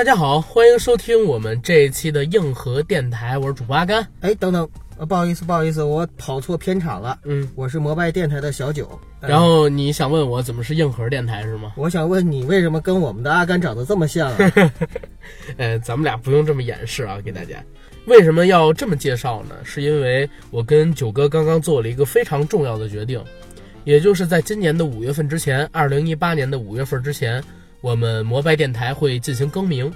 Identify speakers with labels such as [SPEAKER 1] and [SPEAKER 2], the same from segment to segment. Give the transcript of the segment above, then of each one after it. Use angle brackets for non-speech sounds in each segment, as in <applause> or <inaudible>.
[SPEAKER 1] 大家好，欢迎收听我们这一期的硬核电台，我是主播阿甘。
[SPEAKER 2] 哎，等等，呃，不好意思，不好意思，我跑错片场了。
[SPEAKER 1] 嗯，
[SPEAKER 2] 我是摩拜电台的小九。
[SPEAKER 1] 然后你想问我怎么是硬核电台是吗？
[SPEAKER 2] 我想问你，为什么跟我们的阿甘长得这么像啊？
[SPEAKER 1] 呃，<laughs> 咱们俩不用这么掩饰啊，给大家。为什么要这么介绍呢？是因为我跟九哥刚刚做了一个非常重要的决定，也就是在今年的五月份之前，二零一八年的五月份之前，我们摩拜电台会进行更名，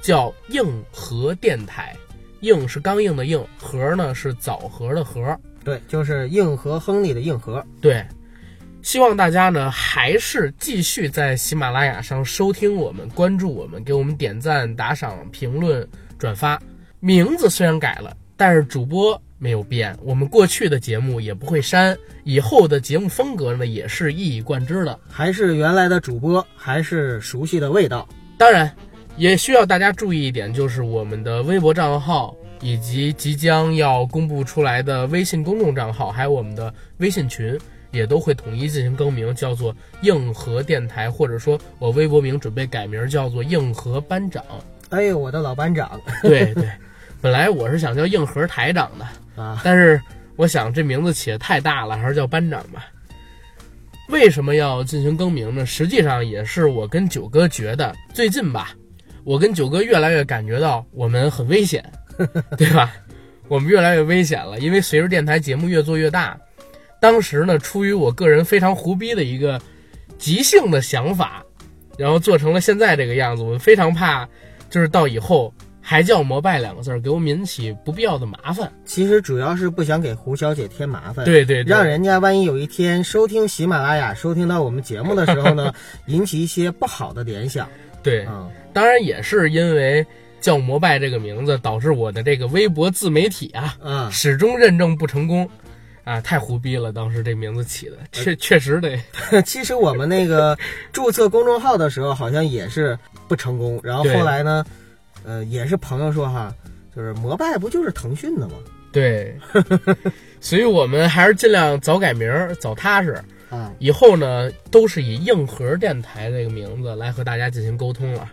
[SPEAKER 1] 叫硬核电台。硬是刚硬的硬，核呢是枣核的核。
[SPEAKER 2] 对，就是硬核亨利的硬核。
[SPEAKER 1] 对，希望大家呢还是继续在喜马拉雅上收听我们，关注我们，给我们点赞、打赏、评论、转发。名字虽然改了，但是主播没有变，我们过去的节目也不会删，以后的节目风格呢也是一以贯之的，
[SPEAKER 2] 还是原来的主播，还是熟悉的味道。
[SPEAKER 1] 当然，也需要大家注意一点，就是我们的微博账号以及即将要公布出来的微信公众账号，还有我们的微信群，也都会统一进行更名，叫做硬核电台，或者说我微博名准备改名叫做硬核班长。
[SPEAKER 2] 哎呦，我的老班长
[SPEAKER 1] 对对，本来我是想叫硬核台长的，
[SPEAKER 2] 啊！
[SPEAKER 1] 但是我想这名字起的太大了，还是叫班长吧。为什么要进行更名呢？实际上也是我跟九哥觉得最近吧，我跟九哥越来越感觉到我们很危险，<laughs> 对吧？我们越来越危险了，因为随着电台节目越做越大，当时呢，出于我个人非常胡逼的一个即兴的想法，然后做成了现在这个样子。我们非常怕，就是到以后还叫膜拜两个字儿，给我们引起不必要的麻烦。
[SPEAKER 2] 其实主要是不想给胡小姐添麻烦。。
[SPEAKER 1] 对对对，
[SPEAKER 2] 让人家万一有一天收听喜马拉雅、收听到我们节目的时候呢，<laughs> 引起一些不好的联想。
[SPEAKER 1] 对，
[SPEAKER 2] 嗯，
[SPEAKER 1] 当然也是因为叫膜拜这个名字，导致我的这个微博自媒体啊，
[SPEAKER 2] 嗯，
[SPEAKER 1] 始终认证不成功，啊，太胡逼了！当时这名字起的，确确实得，<laughs>
[SPEAKER 2] 其实我们那个注册公众号的时候，好像也是不成功。然后后来呢，呃，也是朋友说哈，就是摩拜不就是腾讯的吗？
[SPEAKER 1] 对，所以我们还是尽量早改名儿，早踏实。
[SPEAKER 2] 啊，
[SPEAKER 1] 以后呢，都是以硬核电台这个名字来和大家进行沟通了。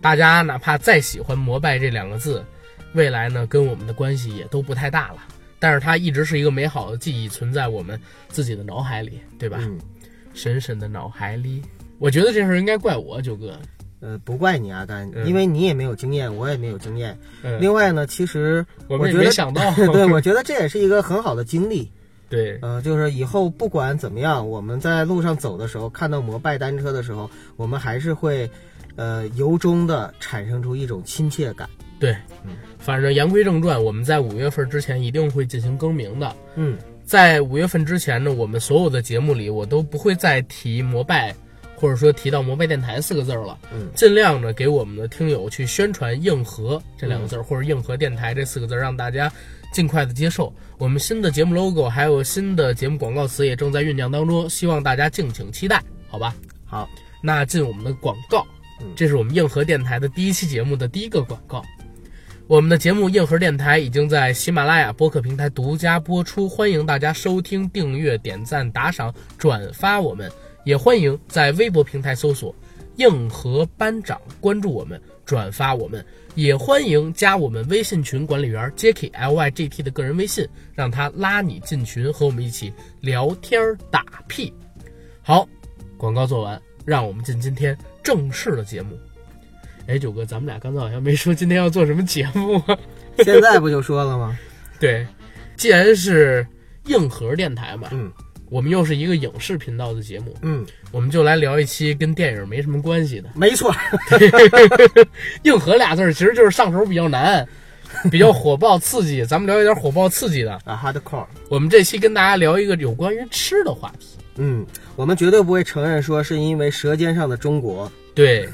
[SPEAKER 1] 大家哪怕再喜欢“摩拜”这两个字，未来呢跟我们的关系也都不太大了。但是它一直是一个美好的记忆，存在我们自己的脑海里，对吧？
[SPEAKER 2] 嗯，
[SPEAKER 1] 深深的脑海里。我觉得这事儿应该怪我，九哥。
[SPEAKER 2] 呃，不怪你阿甘，
[SPEAKER 1] 嗯
[SPEAKER 2] 因为你也没有经验，我也没有经验。
[SPEAKER 1] 嗯，
[SPEAKER 2] 另外呢，其实
[SPEAKER 1] 我
[SPEAKER 2] 觉得
[SPEAKER 1] 没想到。<laughs>
[SPEAKER 2] 对，我觉得这也是一个很好的经历。<laughs>
[SPEAKER 1] 对
[SPEAKER 2] 呃，就是以后不管怎么样，我们在路上走的时候，看到摩拜单车的时候，我们还是会，呃，由衷的产生出一种亲切感。
[SPEAKER 1] 对
[SPEAKER 2] 嗯，
[SPEAKER 1] 反正言归正传，我们在五月份之前一定会进行更名的。
[SPEAKER 2] 嗯，
[SPEAKER 1] 在五月份之前呢，我们所有的节目里，我都不会再提摩拜，或者说提到摩拜电台四个字儿了。
[SPEAKER 2] 嗯，
[SPEAKER 1] 尽量呢给我们的听友去宣传“硬核”这两个字儿，或者“硬核电台”这四个字儿，让大家尽快的接受。我们新的节目 logo 还有新的节目广告词也正在酝酿当中，希望大家敬请期待，好吧？
[SPEAKER 2] 好，
[SPEAKER 1] 那进我们的广告
[SPEAKER 2] 嗯，
[SPEAKER 1] 这是我们硬核电台的第一期节目的第一个广告。我们的节目《硬核电台》已经在喜马拉雅播客平台独家播出，欢迎大家收听、订阅、点赞、打赏、转发我们，也欢迎在微博平台搜索“硬核班长”关注我们、转发我们，也欢迎加我们微信群管理员 Jacky L Y G T 的个人微信，让他拉你进群，和我们一起聊天打屁。好，广告做完，让我们进今天正式的节目。哎，九哥，咱们俩刚才好像没说今天要做什么节目啊？
[SPEAKER 2] 现在不就说了吗？<laughs>
[SPEAKER 1] 对，既然是硬核电台嘛，
[SPEAKER 2] 嗯
[SPEAKER 1] 我们又是一个影视频道的节目，
[SPEAKER 2] 嗯，
[SPEAKER 1] 我们就来聊一期跟电影没什么关系的。
[SPEAKER 2] 没错。<laughs>
[SPEAKER 1] 硬核俩字儿其实就是上手比较难，比较火爆刺激。咱们聊一点火爆刺激的。
[SPEAKER 2] 啊，hardcore。
[SPEAKER 1] 我们这期跟大家聊一个有关于吃的话题。
[SPEAKER 2] 嗯，我们绝对不会承认说是因为《舌尖上的中国》。
[SPEAKER 1] 对，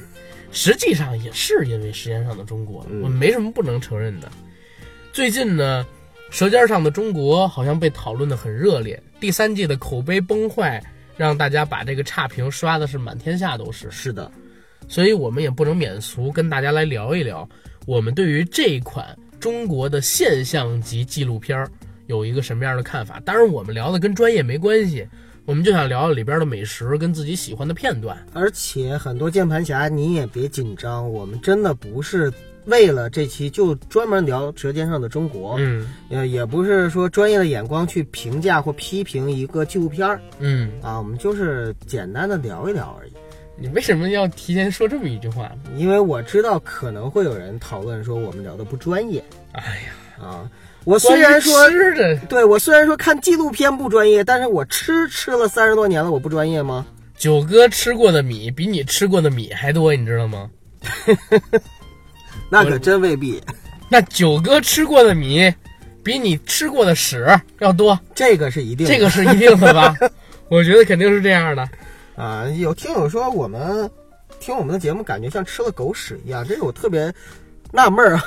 [SPEAKER 1] 实际上也是因为舌尖上的中国，
[SPEAKER 2] 嗯
[SPEAKER 1] 我们没什么不能承认的。最近呢，《舌尖上的中国》好像被讨论的很热烈，第三季的口碑崩坏，让大家把这个差评刷的是满天下都是。
[SPEAKER 2] 是的，
[SPEAKER 1] 所以我们也不能免俗，跟大家来聊一聊我们对于这一款中国的现象级纪录片儿有一个什么样的看法。当然，我们聊的跟专业没关系，我们就想聊聊里边的美食跟自己喜欢的片段。
[SPEAKER 2] 而且很多键盘侠，你也别紧张，我们真的不是为了这期就专门聊《舌尖上的中国》，
[SPEAKER 1] 嗯
[SPEAKER 2] 呃，也不是说专业的眼光去评价或批评一个纪录片儿
[SPEAKER 1] 嗯，
[SPEAKER 2] 啊，我们就是简单的聊一聊而已。
[SPEAKER 1] 你为什么要提前说这么一句话呢？
[SPEAKER 2] 因为我知道可能会有人讨论说我们聊的不专业
[SPEAKER 1] 哎呀，
[SPEAKER 2] 啊。我虽然说
[SPEAKER 1] 吃的
[SPEAKER 2] 对我虽然说看纪录片不专业，但是我吃吃了三十多年了，我不专业吗？
[SPEAKER 1] 九哥吃过的米比你吃过的米还多，你知道吗？<laughs>
[SPEAKER 2] 那可真未必。<laughs>
[SPEAKER 1] 那九哥吃过的米比你吃过的屎要多，
[SPEAKER 2] 这个是一定的。
[SPEAKER 1] 这个是一定的吧？<laughs> 我觉得肯定是这样的。
[SPEAKER 2] 啊，有听友说我们听我们的节目感觉像吃了狗屎一样，这个我特别纳闷儿啊。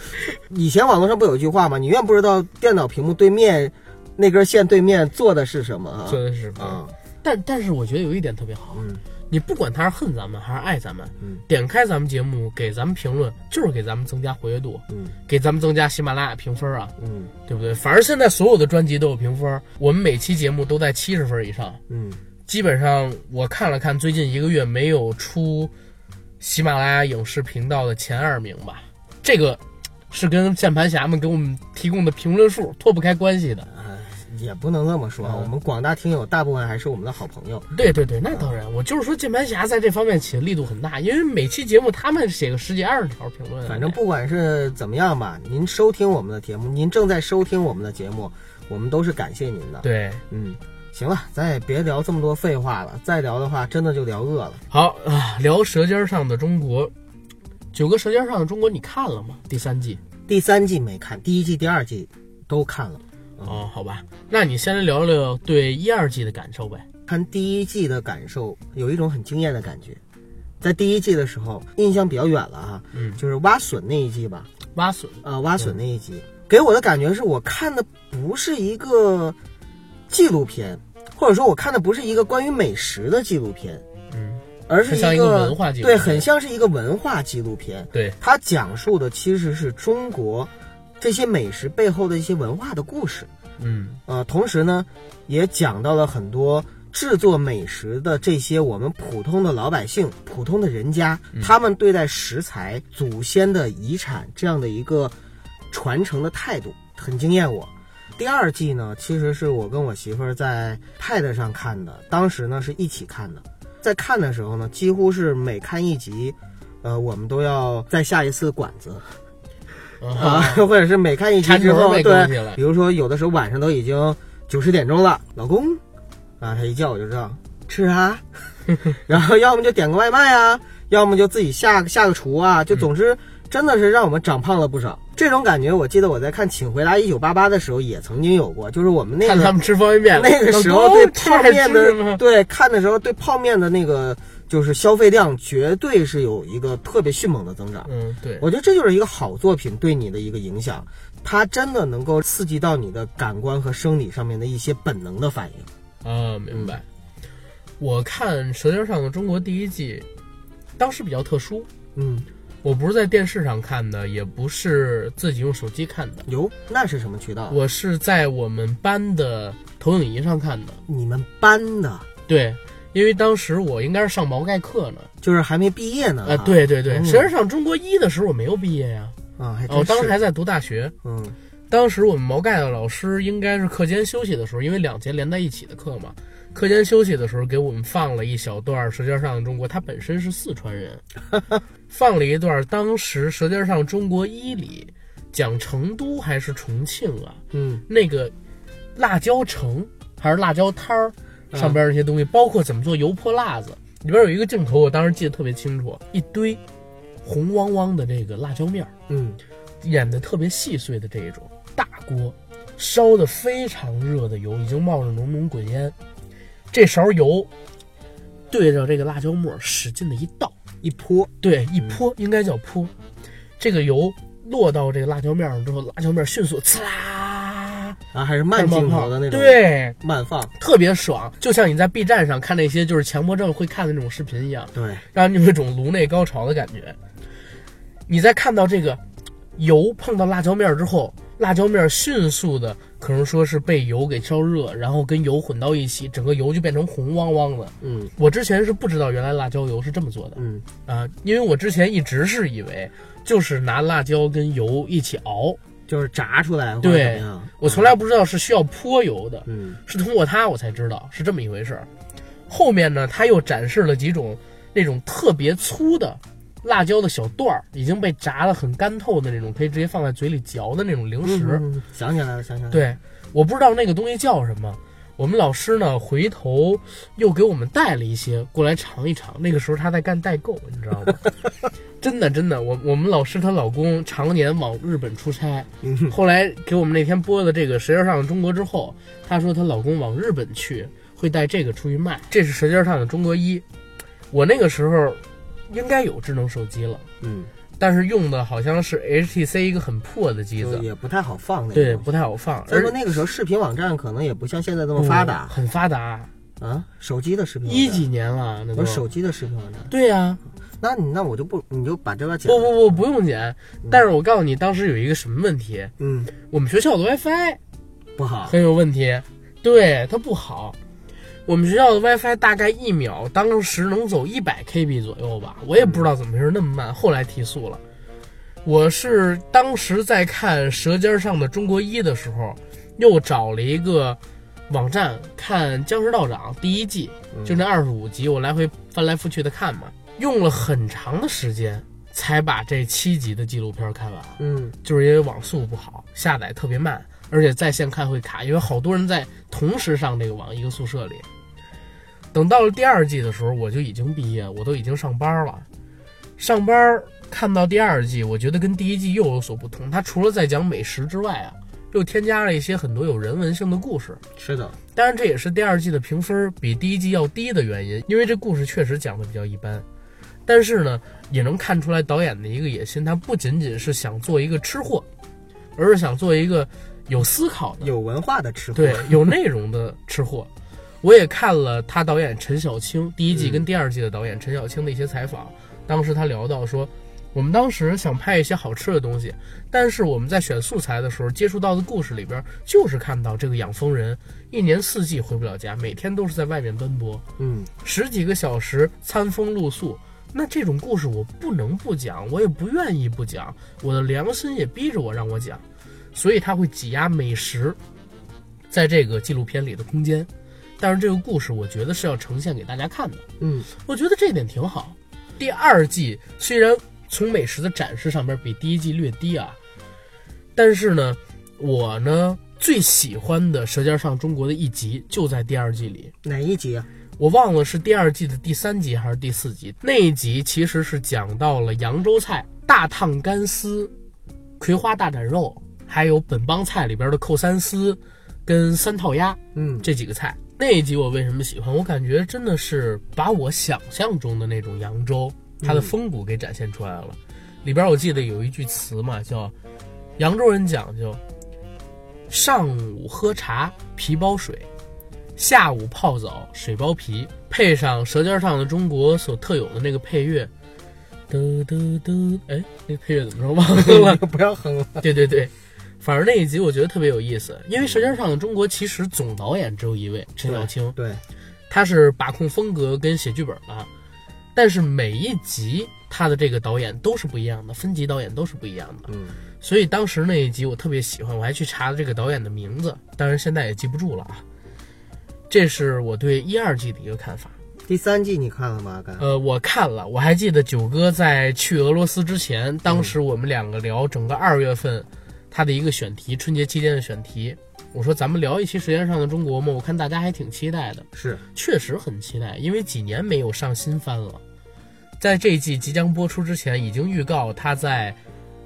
[SPEAKER 2] <laughs> 以前网络上不有句话吗？你永远不知道电脑屏幕对面那根线对面做的是什么啊？
[SPEAKER 1] 做的是
[SPEAKER 2] 啊，
[SPEAKER 1] 但但是我觉得有一点特别好，
[SPEAKER 2] 嗯
[SPEAKER 1] 你不管他是恨咱们还是爱咱们，
[SPEAKER 2] 嗯
[SPEAKER 1] 点开咱们节目给咱们评论，就是给咱们增加活跃度，
[SPEAKER 2] 嗯
[SPEAKER 1] 给咱们增加喜马拉雅评分啊，
[SPEAKER 2] 嗯
[SPEAKER 1] 对不对？反正现在所有的专辑都有评分，我们每期节目都在七十分以上。
[SPEAKER 2] 嗯，
[SPEAKER 1] 基本上我看了看，最近一个月没有出喜马拉雅影视频道的前二名吧。这个是跟键盘侠们给我们提供的评论数脱不开关系的。
[SPEAKER 2] 哎，也不能这么说啊。
[SPEAKER 1] 嗯
[SPEAKER 2] 我们广大听友大部分还是我们的好朋友。
[SPEAKER 1] 对对对，那当然，我就是说键盘侠在这方面起的力度很大，因为每期节目他们写个十几二十条评论啊，
[SPEAKER 2] 反正不管是怎么样吧，您收听我们的节目，您正在收听我们的节目，我们都是感谢您的。
[SPEAKER 1] 对。
[SPEAKER 2] 嗯，行了，咱也别聊这么多废话了，再聊的话真的就聊饿了。
[SPEAKER 1] 好啊，聊《舌尖上的中国》，九个《舌尖上的中国》你看了吗？第三季？
[SPEAKER 2] 第三季没看，第一季、第二季都看了。
[SPEAKER 1] 哦，好吧，那你先来聊聊对一二季的感受呗。
[SPEAKER 2] 看第一季的感受，有一种很惊艳的感觉。在第一季的时候，印象比较远了哈，
[SPEAKER 1] 嗯，
[SPEAKER 2] 就是挖笋那一季吧，
[SPEAKER 1] 挖笋，
[SPEAKER 2] 啊、挖笋那一集，给我的感觉是我看的不是一个纪录片，或者说我看的不是一个关于美食的纪录片，
[SPEAKER 1] 嗯，
[SPEAKER 2] 而是
[SPEAKER 1] 一个文化纪录
[SPEAKER 2] 对，很像是一个文化纪录片。
[SPEAKER 1] 对，
[SPEAKER 2] 它讲述的其实是中国这些美食背后的一些文化的故事。
[SPEAKER 1] 嗯
[SPEAKER 2] 呃，同时呢，也讲到了很多制作美食的这些我们普通的老百姓、普通的人家，他们对待食材、祖先的遗产这样的一个传承的态度，很惊艳我。第二季呢，其实是我跟我媳妇儿在 Pad 上看的，当时呢是一起看的。在看的时候呢，几乎是每看一集，呃，我们都要再下一次馆子，啊，<laughs> 或者是每看一集之后，对，比如说有的时候晚上都已经九十点钟了，老公，啊，他一叫我就知道吃啥，<laughs> 然后要么就点个外卖啊，要么就自己下下个厨啊，就总之真的是让我们长胖了不少。这种感觉，我记得我在看《请回答一九八八》的时候也曾经有过，就是我们那个
[SPEAKER 1] 看他们吃方便面，<laughs>
[SPEAKER 2] 那个时候对泡面的对看的时候对泡面的那个就是消费量绝对是有一个特别迅猛的增长。
[SPEAKER 1] 嗯，对，
[SPEAKER 2] 我觉得这就是一个好作品对你的一个影响，它真的能够刺激到你的感官和生理上面的一些本能的反应。
[SPEAKER 1] 啊，明白。我看《舌尖上的中国》第一季，当时比较特殊，
[SPEAKER 2] 嗯，
[SPEAKER 1] 我不是在电视上看的，也不是自己用手机看的，
[SPEAKER 2] 哟，那是什么渠道？
[SPEAKER 1] 我是在我们班的投影仪上看的。
[SPEAKER 2] 你们班的，
[SPEAKER 1] 对，因为当时我应该是上毛概课呢。
[SPEAKER 2] 就是还没毕业呢。
[SPEAKER 1] 啊，对对对，
[SPEAKER 2] 嗯《
[SPEAKER 1] 舌尖上中国一》的时候我没有毕业呀，
[SPEAKER 2] 啊，还真
[SPEAKER 1] 哦，我当时还在读大学。
[SPEAKER 2] 嗯。
[SPEAKER 1] 当时我们毛概的老师应该是课间休息的时候，因为两节连在一起的课嘛，课间休息的时候给我们放了一小段《舌尖上的中国》，他本身是四川人，<laughs> 放了一段当时《舌尖上中国一》里讲成都还是重庆啊，
[SPEAKER 2] 嗯。
[SPEAKER 1] 那个辣椒城还是辣椒摊儿上边那些东西，包括怎么做油泼辣子，里边有一个镜头，我当时记得特别清楚，一堆红汪汪的这个辣椒面儿。
[SPEAKER 2] 嗯
[SPEAKER 1] 演的特别细碎的这一种大锅，烧的非常热的油，已经冒着浓浓滚烟。这勺油对着这个辣椒末使劲的一倒，
[SPEAKER 2] 一泼，
[SPEAKER 1] 对，一泼应该叫泼。这个油落到这个辣椒面上之后，辣椒面迅速呲啦，
[SPEAKER 2] 然后还是慢镜头的那种，，
[SPEAKER 1] 对，
[SPEAKER 2] 慢放，
[SPEAKER 1] 特别爽，就像你在 B 站上看那些就是强迫症会看的那种视频一样。
[SPEAKER 2] 对，
[SPEAKER 1] 让你有一种颅内高潮的感觉。你在看到这个油碰到辣椒面儿之后，辣椒面迅速的可能说是被油给烧热，然后跟油混到一起，整个油就变成红汪汪的。
[SPEAKER 2] 嗯
[SPEAKER 1] 我之前是不知道原来辣椒油是这么做的
[SPEAKER 2] 嗯
[SPEAKER 1] 啊、因为我之前一直是以为就是拿辣椒跟油一起熬，
[SPEAKER 2] 就是炸出来
[SPEAKER 1] 对？我从来不知道是需要泼油的，
[SPEAKER 2] 嗯
[SPEAKER 1] 是通过它我才知道是这么一回事儿。后面呢，他又展示了几种那种特别粗的辣椒的小段儿，已经被炸得很干透的那种，可以直接放在嘴里嚼的那种零食。
[SPEAKER 2] 嗯嗯想起来了，想起来了。，
[SPEAKER 1] 对，我不知道那个东西叫什么。我们老师呢，回头又给我们带了一些过来尝一尝。那个时候他在干代购，你知道吗？<laughs> 真的真的，我我们老师她老公常年往日本出差，
[SPEAKER 2] 嗯
[SPEAKER 1] 后来给我们那天播的这个《舌尖上的中国》之后，她说她老公往日本去会带这个出去卖。这是《舌尖上的中国一》，我那个时候应该有智能手机了，
[SPEAKER 2] 嗯，
[SPEAKER 1] 但是用的好像是 HTC 一个很破的机子，
[SPEAKER 2] 也不太好放那个
[SPEAKER 1] 对，不太好放，
[SPEAKER 2] 所以说那个时候视频网站可能也不像现在这么发达
[SPEAKER 1] 很发达。
[SPEAKER 2] 啊，手机的视频
[SPEAKER 1] 一几年了，那都
[SPEAKER 2] 是手机的视频网站。
[SPEAKER 1] 对呀、
[SPEAKER 2] 那你那我就不，你就把这段剪。
[SPEAKER 1] 不不不，不用剪。但是我告诉你，当时有一个什么问题？
[SPEAKER 2] 嗯，
[SPEAKER 1] 我们学校的 WiFi
[SPEAKER 2] 不好。
[SPEAKER 1] 很有问题，对它不好。我们学校的 WiFi 大概一秒当时能走一百 KB 左右吧，我也不知道怎么回事那么慢，后来提速了。我是当时在看《舌尖上的中国一》的时候，又找了一个网站看《僵尸道长》第一季，就那二十五集，我来回翻来覆去的看嘛，用了很长的时间才把这七集的纪录片看完。
[SPEAKER 2] 嗯
[SPEAKER 1] 就是因为网速不好，下载特别慢，而且在线看会卡，因为好多人在同时上这个网，一个宿舍里。等到了第二季的时候，我就已经毕业，我都已经上班了。上班看到第二季，我觉得跟第一季又有所不同。它除了在讲美食之外啊，又添加了一些很多有人文性的故事。
[SPEAKER 2] 是的，
[SPEAKER 1] 当然，这也是第二季的评分比第一季要低的原因，因为这故事确实讲的比较一般。但是呢，也能看出来导演的一个野心，他不仅仅是想做一个吃货，而是想做一个有思考的、
[SPEAKER 2] 有文化的吃货。
[SPEAKER 1] 对有内容的吃货。我也看了他导演陈小青第一季跟第二季的导演陈小青的一些采访，当时他聊到说，我们当时想拍一些好吃的东西，但是我们在选素材的时候接触到的故事里边，就是看到这个养蜂人一年四季回不了家，每天都是在外面奔波，
[SPEAKER 2] 嗯，
[SPEAKER 1] 十几个小时餐风露宿。那这种故事我不能不讲，我也不愿意不讲，我的良心也逼着我让我讲，所以它会挤压美食在这个纪录片里的空间。但是这个故事，我觉得是要呈现给大家看的。
[SPEAKER 2] 嗯，
[SPEAKER 1] 我觉得这点挺好。第二季虽然从美食的展示上面比第一季略低啊，但是呢，我呢最喜欢的《舌尖上中国》的一集就在第二季里。
[SPEAKER 2] 哪一集啊？
[SPEAKER 1] 我忘了是第二季的第三集还是第四集。那一集其实是讲到了扬州菜大烫干丝、葵花大斩肉，还有本帮菜里边的扣三丝跟三套鸭
[SPEAKER 2] 嗯，
[SPEAKER 1] 这几个菜。那一集我为什么喜欢？我感觉真的是把我想象中的那种扬州它的风骨给展现出来了。里边我记得有一句词嘛，叫“扬州人讲究上午喝茶皮包水，下午泡澡水包皮”，配上《舌尖上的中国》所特有的那个配乐，嘚嘚嘚，哎，那个配乐怎么说忘了？
[SPEAKER 2] 不要哼了。
[SPEAKER 1] 对 <laughs> 对对，反正那一集我觉得特别有意思，因为《舌尖上的中国》其实总导演只有一位陈小青，
[SPEAKER 2] 对，
[SPEAKER 1] 他是把控风格跟写剧本的，但是每一集他的这个导演都是不一样的，分级导演都是不一样的，
[SPEAKER 2] 嗯，
[SPEAKER 1] 所以当时那一集我特别喜欢，我还去查了这个导演的名字，当然现在也记不住了啊。这是我对一二季的一个看法。
[SPEAKER 2] 第三季你看了吗？刚
[SPEAKER 1] 呃，我看了，我还记得九哥在去俄罗斯之前，当时我们两个聊整个二月份他的一个选题，春节期间的选题。我说咱们聊一期《舌尖上的中国》嘛，我看大家还挺期待的，
[SPEAKER 2] 是，
[SPEAKER 1] 确实很期待，因为几年没有上新番了。在这一季即将播出之前，已经预告他在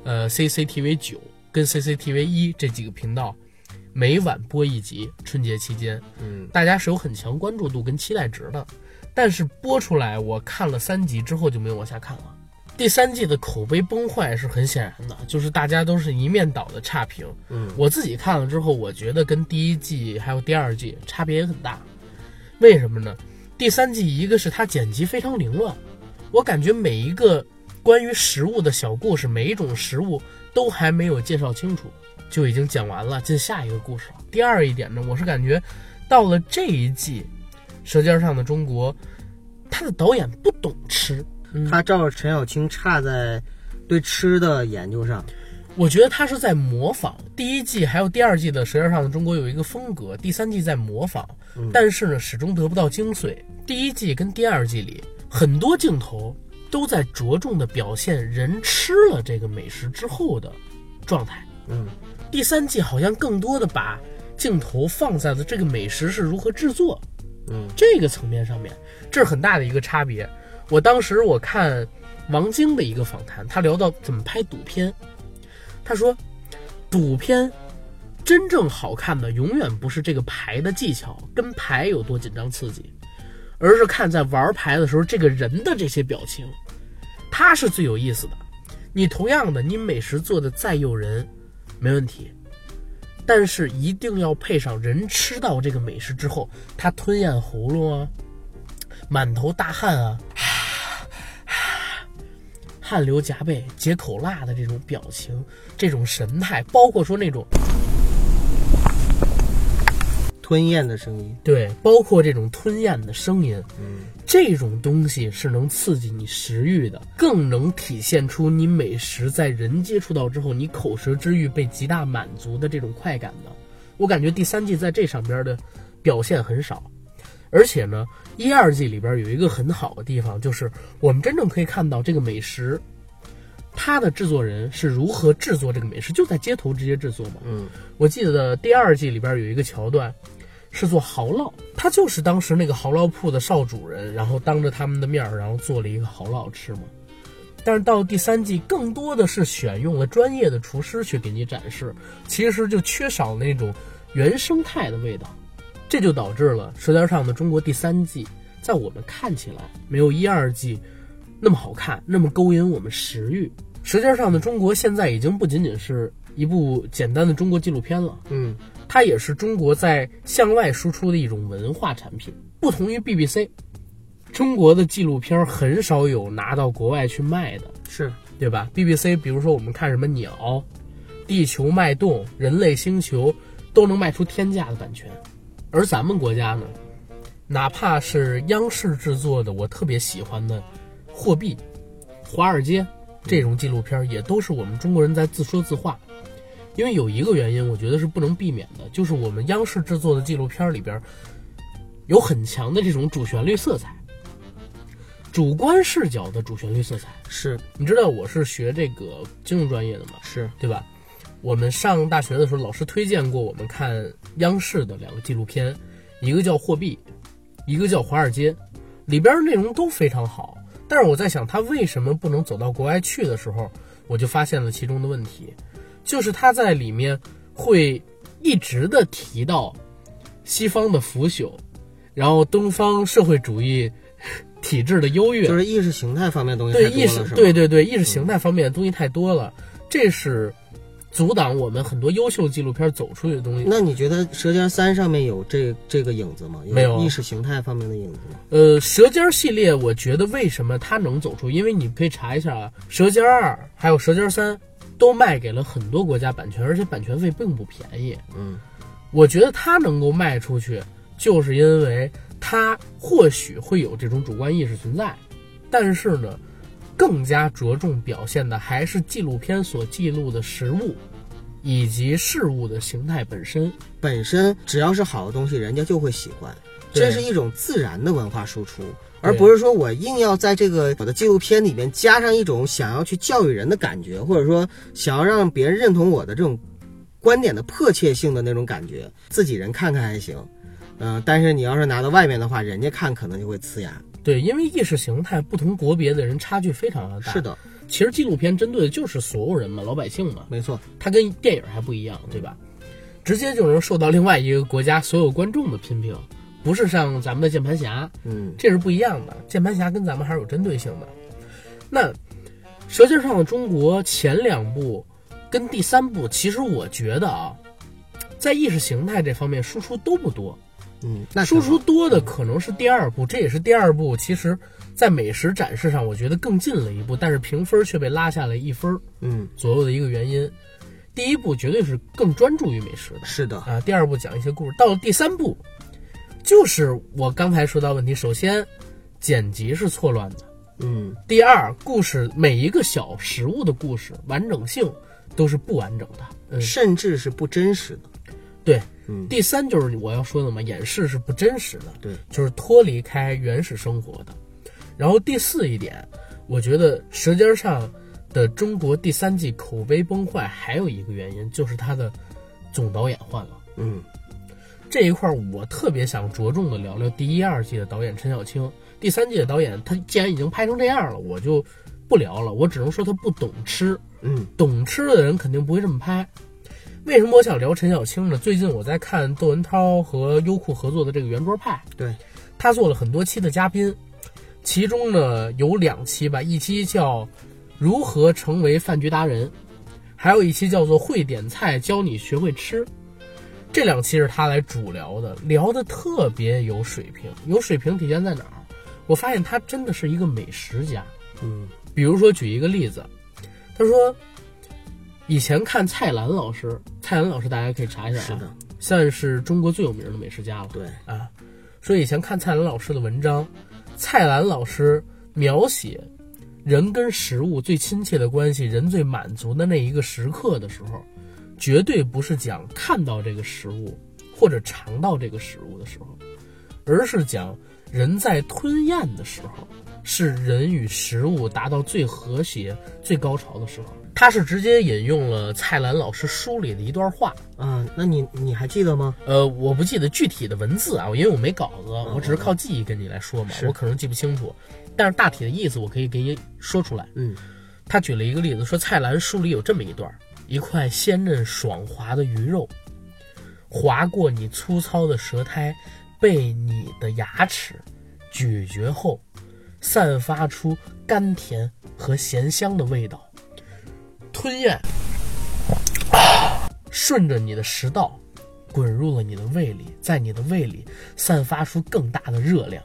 [SPEAKER 1] 呃 CCTV 九跟 CCTV 一这几个频道每晚播一集，春节期间。
[SPEAKER 2] 嗯，
[SPEAKER 1] 大家是有很强关注度跟期待值的。但是播出来，我看了三集之后就没有往下看了。第三季的口碑崩坏是很显然的，就是大家都是一面倒的差评。
[SPEAKER 2] 嗯，
[SPEAKER 1] 我自己看了之后，我觉得跟第一季还有第二季差别也很大。为什么呢？第三季一个是它剪辑非常凌乱，我感觉每一个关于食物的小故事，每一种食物都还没有介绍清楚，就已经讲完了，进下一个故事了。第二一点呢，我是感觉到了这一季《舌尖上的中国》，他的导演不懂吃，嗯
[SPEAKER 2] 他照着陈小青差在对吃的研究上。
[SPEAKER 1] 我觉得他是在模仿第一季还有第二季的《舌尖上的中国》有一个风格，第三季在模仿，但是呢始终得不到精髓。第一季跟第二季里很多镜头都在着重的表现人吃了这个美食之后的状态，
[SPEAKER 2] 嗯，
[SPEAKER 1] 第三季好像更多的把镜头放在了这个美食是如何制作，
[SPEAKER 2] 嗯，
[SPEAKER 1] 这个层面上面，这是很大的一个差别。我当时我看王晶的一个访谈，他聊到怎么拍赌片，他说，赌片真正好看的永远不是这个牌的技巧跟牌有多紧张刺激，而是看在玩牌的时候这个人的这些表情，他是最有意思的。你同样的，你美食做的再诱人，没问题，但是一定要配上人吃到这个美食之后，他吞咽喉咙啊，满头大汗啊，汗流浃背、解口辣的这种表情、这种神态，包括说那种
[SPEAKER 2] 吞咽的声音。
[SPEAKER 1] 对，包括这种吞咽的声音，
[SPEAKER 2] 嗯，
[SPEAKER 1] 这种东西是能刺激你食欲的，更能体现出你美食在人接触到之后，你口舌之欲被极大满足的这种快感的。我感觉第三季在这上边的表现很少，而且呢，一二季里边有一个很好的地方，就是我们真正可以看到这个美食，它的制作人是如何制作这个美食，就在街头直接制作嘛。
[SPEAKER 2] 嗯，
[SPEAKER 1] 我记得第二季里边有一个桥段，是做蚝烙，他就是当时那个蚝烙铺的少主人，然后当着他们的面儿，然后做了一个蚝烙吃嘛。但是到第三季，更多的是选用了专业的厨师去给你展示，其实就缺少那种原生态的味道，这就导致了《舌尖上的中国》第三季在我们看起来没有一二季那么好看，那么勾引我们食欲。《舌尖上的中国》现在已经不仅仅是一部简单的中国纪录片了，
[SPEAKER 2] 嗯，
[SPEAKER 1] 它也是中国在向外输出的一种文化产品。不同于 BBC，中国的纪录片很少有拿到国外去卖的，
[SPEAKER 2] 是，
[SPEAKER 1] 对吧？BBC，比如说我们看什么鸟、地球脉动、人类星球，都能卖出天价的版权。而咱们国家呢，哪怕是央视制作的，我特别喜欢的《货币》《华尔街》这种纪录片，也都是我们中国人在自说自话。因为有一个原因，我觉得是不能避免的，就是我们央视制作的纪录片里边有很强的这种主旋律色彩，主观视角的主旋律色彩。
[SPEAKER 2] 是，
[SPEAKER 1] 你知道我是学这个金融专业的嘛，
[SPEAKER 2] 是，
[SPEAKER 1] 对吧？我们上大学的时候，老师推荐过我们看央视的两个纪录片，一个叫《货币》，一个叫《华尔街》，里边内容都非常好。但是我在想，它为什么不能走到国外去的时候，我就发现了其中的问题，就是它在里面会一直的提到西方的腐朽，然后东方社会主义 <laughs> 体制的优越，
[SPEAKER 2] 就是意识形态方面的东西
[SPEAKER 1] 对意识
[SPEAKER 2] 太多了，是吧？
[SPEAKER 1] 对对对意识形态方面的东西太多了，这是阻挡我们很多优秀纪录片走出去的东西。
[SPEAKER 2] 那你觉得《舌尖三》上面有这这个影子吗？
[SPEAKER 1] 没有
[SPEAKER 2] 意识形态方面的影子吗？
[SPEAKER 1] 呃，舌尖儿系列，我觉得为什么它能走出？因为你可以查一下啊，舌尖二还有舌尖三都卖给了很多国家版权，而且版权费并不便宜。
[SPEAKER 2] 嗯，
[SPEAKER 1] 我觉得它能够卖出去，就是因为它或许会有这种主观意识存在，但是呢，更加着重表现的还是纪录片所记录的实物，以及事物的形态本身。
[SPEAKER 2] 本身只要是好的东西，人家就会喜欢，这是一种自然的文化输出，而不是说我硬要在这个我的纪录片里面加上一种想要去教育人的感觉，或者说想要让别人认同我的这种观点的迫切性的那种感觉。自己人看看还行，嗯、但是你要是拿到外面的话，人家看可能就会呲牙。
[SPEAKER 1] 对，因为意识形态不同国别的人差距非常的大。
[SPEAKER 2] 是，的，
[SPEAKER 1] 其实纪录片针对的就是所有人嘛，老百姓嘛，
[SPEAKER 2] 没错，
[SPEAKER 1] 它跟电影还不一样，对吧？直接就能受到另外一个国家所有观众的批评，不是像咱们的键盘侠，
[SPEAKER 2] 嗯，
[SPEAKER 1] 这是不一样的。键盘侠跟咱们还是有针对性的。那《舌尖上的中国》前两部跟第三部，其实我觉得啊，在意识形态这方面输出都不多，
[SPEAKER 2] 嗯，那
[SPEAKER 1] 输出多的可能是第二部，这也是第二部。其实，在美食展示上，我觉得更近了一步，但是评分却被拉下来一分儿
[SPEAKER 2] 嗯，
[SPEAKER 1] 左右的一个原因。第一部绝对是更专注于美食的
[SPEAKER 2] 是的，
[SPEAKER 1] 啊，第二部讲一些故事，到了第三部，就是我刚才说到问题。首先，剪辑是错乱的；
[SPEAKER 2] 嗯
[SPEAKER 1] 第二，故事每一个小食物的故事完整性都是不完整的。嗯，
[SPEAKER 2] 甚至是不真实的。
[SPEAKER 1] 对。
[SPEAKER 2] 嗯，
[SPEAKER 1] 第三就是我要说的嘛，演示是不真实的，
[SPEAKER 2] 对，
[SPEAKER 1] 就是脱离开原始生活的。然后第四一点，我觉得《舌尖上的中国》第三季口碑崩坏，还有一个原因就是他的总导演换了。
[SPEAKER 2] 嗯
[SPEAKER 1] 这一块儿我特别想着重的聊聊第一、二季的导演陈小青，第三季的导演他既然已经拍成这样了，我就不聊了，我只能说他不懂吃，
[SPEAKER 2] 嗯
[SPEAKER 1] 懂吃的人肯定不会这么拍。为什么我想聊陈小青呢？最近我在看窦文涛和优酷合作的这个圆桌派，
[SPEAKER 2] 对，
[SPEAKER 1] 他做了很多期的嘉宾，其中呢有两期吧，一期叫《如何成为饭局达人》，还有一期叫做《会点菜教你学会吃》。这两期是他来主聊的，聊的特别有水平。有水平体现在哪儿？我发现他真的是一个美食家。
[SPEAKER 2] 嗯
[SPEAKER 1] 比如说举一个例子，他说，以前看蔡澜老师，蔡澜老师大家可以查一下啊，
[SPEAKER 2] 是的，
[SPEAKER 1] 算是中国最有名的美食家了。
[SPEAKER 2] 对，
[SPEAKER 1] 啊，说以前看蔡澜老师的文章，蔡澜老师描写人跟食物最亲切的关系，人最满足的那一个时刻的时候，绝对不是讲看到这个食物或者尝到这个食物的时候，而是讲人在吞咽的时候，是人与食物达到最和谐、最高潮的时候。他是直接引用了蔡澜老师书里的一段话，
[SPEAKER 2] 啊，那你你还记得吗？
[SPEAKER 1] 呃，我不记得具体的文字啊，因为我没稿子，我只是靠记忆跟你来说嘛，
[SPEAKER 2] 是
[SPEAKER 1] 我可能记不清楚，但是大体的意思我可以给你说出来。
[SPEAKER 2] 嗯
[SPEAKER 1] 他举了一个例子，说蔡澜书里有这么一段：一块鲜嫩爽滑的鱼肉，划过你粗糙的舌苔，被你的牙齿咀嚼后，散发出甘甜和咸香的味道。吞咽，啊顺着你的食道，滚入了你的胃里，在你的胃里散发出更大的热量。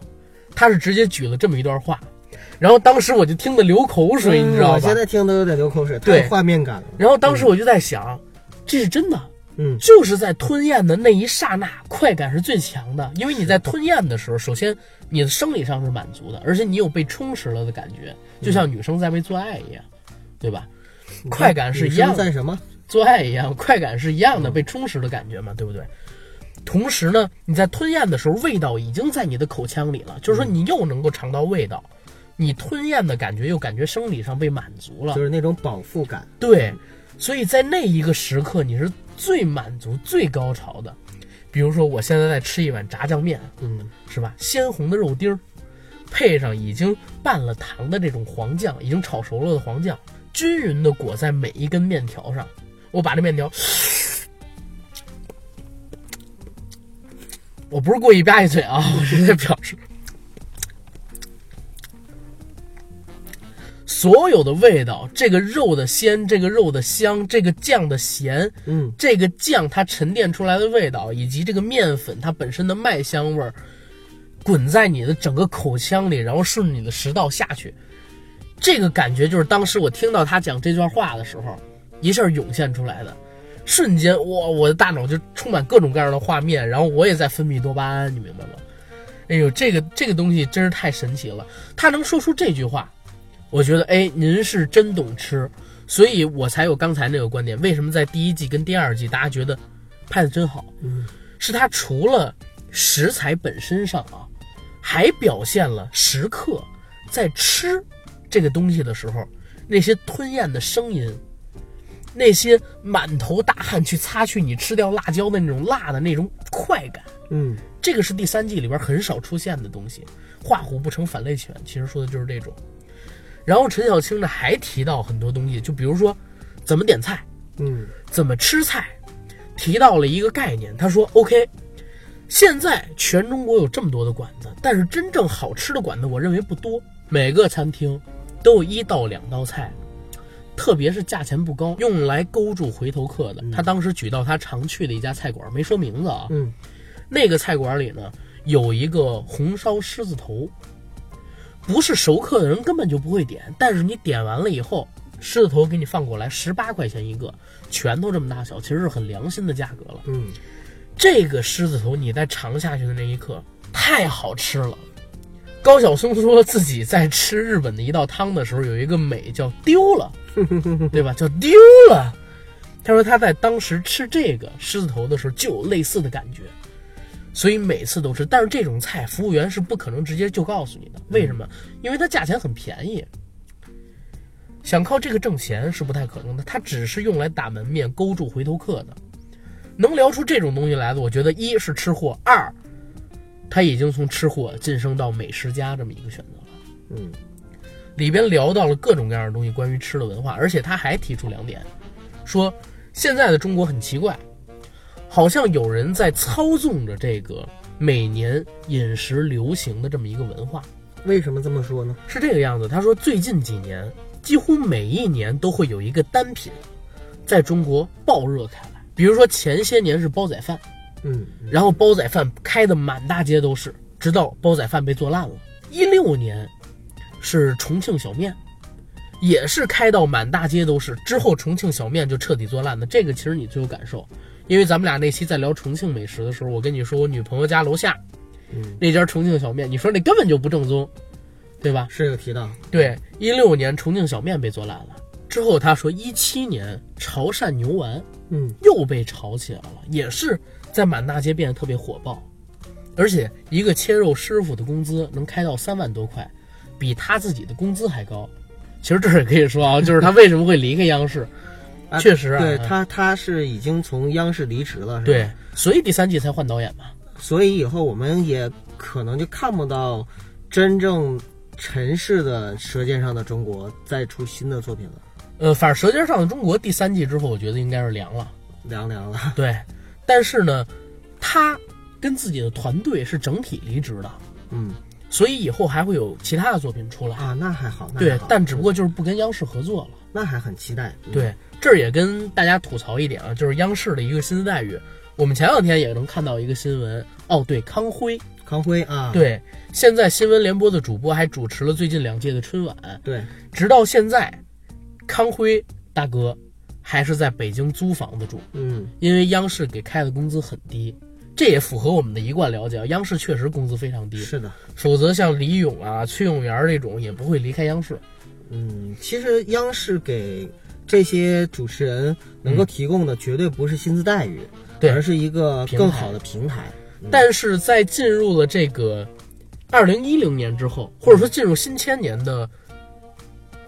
[SPEAKER 1] 他是直接举了这么一段话，然后当时我就听得流口水，你知道吧
[SPEAKER 2] 嗯我现？在听都有点流口水，
[SPEAKER 1] 对
[SPEAKER 2] 太画面感了。
[SPEAKER 1] 然后当时我就在想，这是真的，
[SPEAKER 2] 嗯
[SPEAKER 1] 就是在吞咽的那一刹那，快感是最强的。因为你在吞咽的时候，首先你的生理上是满足的，而且你有被充实了的感觉，就像女生在被做爱一样，对吧？快感是一样的
[SPEAKER 2] 在什么？
[SPEAKER 1] 做爱一样，快感是一样的，被充实的感觉嘛，对不对？同时呢，你在吞咽的时候，味道已经在你的口腔里了，就是说你又能够尝到味道，你吞咽的感觉又感觉生理上被满足了
[SPEAKER 2] 就，是那种饱腹感。
[SPEAKER 1] 对，所以在那一个时刻，你是最满足、最高潮的。比如说，我现在在吃一碗炸酱面，
[SPEAKER 2] 嗯
[SPEAKER 1] 是吧？鲜红的肉丁儿，配上已经拌了糖的这种黄酱，已经炒熟了的黄酱，均匀的裹在每一根面条上。我把这面条，<sniffs> 我不是故意吧唧嘴啊，<laughs> 我直接表示，所有的味道，这个肉的鲜，这个肉的香，这个酱的咸，
[SPEAKER 2] 嗯。
[SPEAKER 1] 这个酱它沉淀出来的味道，以及这个面粉它本身的麦香味儿，滚在你的整个口腔里，然后顺着你的食道下去，这个感觉就是当时我听到他讲这段话的时候，一下涌现出来的。瞬间，哇，我的大脑就充满各种各样的画面，然后我也在分泌多巴胺，你明白吗？哎呦，这个这个东西真是太神奇了。他能说出这句话，我觉得，哎，您是真懂吃，所以我才有刚才那个观点。为什么在第一季跟第二季大家觉得拍的真好？
[SPEAKER 2] 嗯，
[SPEAKER 1] 是他除了食材本身上啊，还表现了食客在吃这个东西的时候那些吞咽的声音，那些满头大汗去擦去你吃掉辣椒的那种辣的那种快感。
[SPEAKER 2] 嗯
[SPEAKER 1] 这个是第三季里边很少出现的东西。画虎不成反类犬，其实说的就是这种。然后陈小青呢还提到很多东西，就比如说怎么点菜，
[SPEAKER 2] 嗯
[SPEAKER 1] 怎么吃菜，提到了一个概念。他说：“OK，现在全中国有这么多的馆子，但是真正好吃的馆子，我认为不多。每个餐厅都有一到两道菜，特别是价钱不高，用来勾住回头客的。他当时举到他常去的一家菜馆，没说名字啊，
[SPEAKER 2] 嗯
[SPEAKER 1] 那个菜馆里呢有一个红烧狮子头，不是熟客的人根本就不会点，但是你点完了以后，狮子头给你放过来，十八块钱一个，拳头这么大小，其实是很良心的价格了。
[SPEAKER 2] 嗯，
[SPEAKER 1] 这个狮子头你在尝下去的那一刻，太好吃了。高晓松说自己在吃日本的一道汤的时候，有一个美叫丢了，<laughs> 对吧？叫丢了。他说他在当时吃这个狮子头的时候就有类似的感觉，所以每次都吃。但是这种菜服务员是不可能直接就告诉你的，为什么？因为它价钱很便宜，想靠这个挣钱是不太可能的。它只是用来打门面、勾住回头客的。能聊出这种东西来的，我觉得一是吃货，二他已经从吃货晋升到美食家这么一个选择了。
[SPEAKER 2] 嗯，
[SPEAKER 1] 里边聊到了各种各样的东西，关于吃的文化，而且他还提出两点，说现在的中国很奇怪，好像有人在操纵着这个每年饮食流行的这么一个文化，
[SPEAKER 2] 为什么这么说呢？
[SPEAKER 1] 是这个样子。他说最近几年几乎每一年都会有一个单品在中国爆热开来，比如说前些年是煲仔饭，
[SPEAKER 2] 嗯，
[SPEAKER 1] 然后煲仔饭开的满大街都是，直到煲仔饭被做烂了。一六年是重庆小面，也是开到满大街都是，之后重庆小面就彻底做烂了。这个其实你最有感受，因为咱们俩那期在聊重庆美食的时候，我跟你说我女朋友家楼下
[SPEAKER 2] 嗯，
[SPEAKER 1] 那家重庆小面，你说那根本就不正宗，对吧？
[SPEAKER 2] 是有提到，
[SPEAKER 1] 对，一六年重庆小面被做烂了，之后他说一七年潮汕牛丸
[SPEAKER 2] 嗯，
[SPEAKER 1] 又被炒起来了，也是在满大街变得特别火爆，而且一个切肉师傅的工资能开到三万多块，比他自己的工资还高。其实这也可以说啊，就是他为什么会离开央视，
[SPEAKER 2] 啊
[SPEAKER 1] 确实啊
[SPEAKER 2] 对他他是已经从央视离职了，
[SPEAKER 1] 对，所以第三季才换导演嘛。
[SPEAKER 2] 所以以后我们也可能就看不到真正尘世的《舌尖上的中国》再出新的作品了，
[SPEAKER 1] 呃，反正《舌尖上的中国》第三季之后，我觉得应该是凉了。
[SPEAKER 2] 凉凉了。
[SPEAKER 1] 对，但是呢，他跟自己的团队是整体离职的，
[SPEAKER 2] 嗯
[SPEAKER 1] 所以以后还会有其他的作品出来。
[SPEAKER 2] 啊，那还好，那还好，
[SPEAKER 1] 对但只不过就是不跟央视合作了。
[SPEAKER 2] 那还很期待。嗯，
[SPEAKER 1] 对，这儿也跟大家吐槽一点啊，就是央视的一个薪资待遇。我们前两天也能看到一个新闻，哦，对，康辉，
[SPEAKER 2] 康辉啊，
[SPEAKER 1] 对，现在新闻联播的主播还主持了最近两届的春晚，
[SPEAKER 2] 对，
[SPEAKER 1] 直到现在，康辉大哥还是在北京租房子住，
[SPEAKER 2] 嗯。
[SPEAKER 1] 因为央视给开的工资很低，这也符合我们的一贯了解啊，央视确实工资非常低，
[SPEAKER 2] 是的，
[SPEAKER 1] 否则像李咏啊、崔永元这种也不会离开央视。
[SPEAKER 2] 嗯，其实央视给这些主持人能够提供的绝对不是薪资待遇，
[SPEAKER 1] 嗯对
[SPEAKER 2] 而是一个更好的平台。
[SPEAKER 1] 但是在进入了这个二零一零年之后，或者说进入新千年的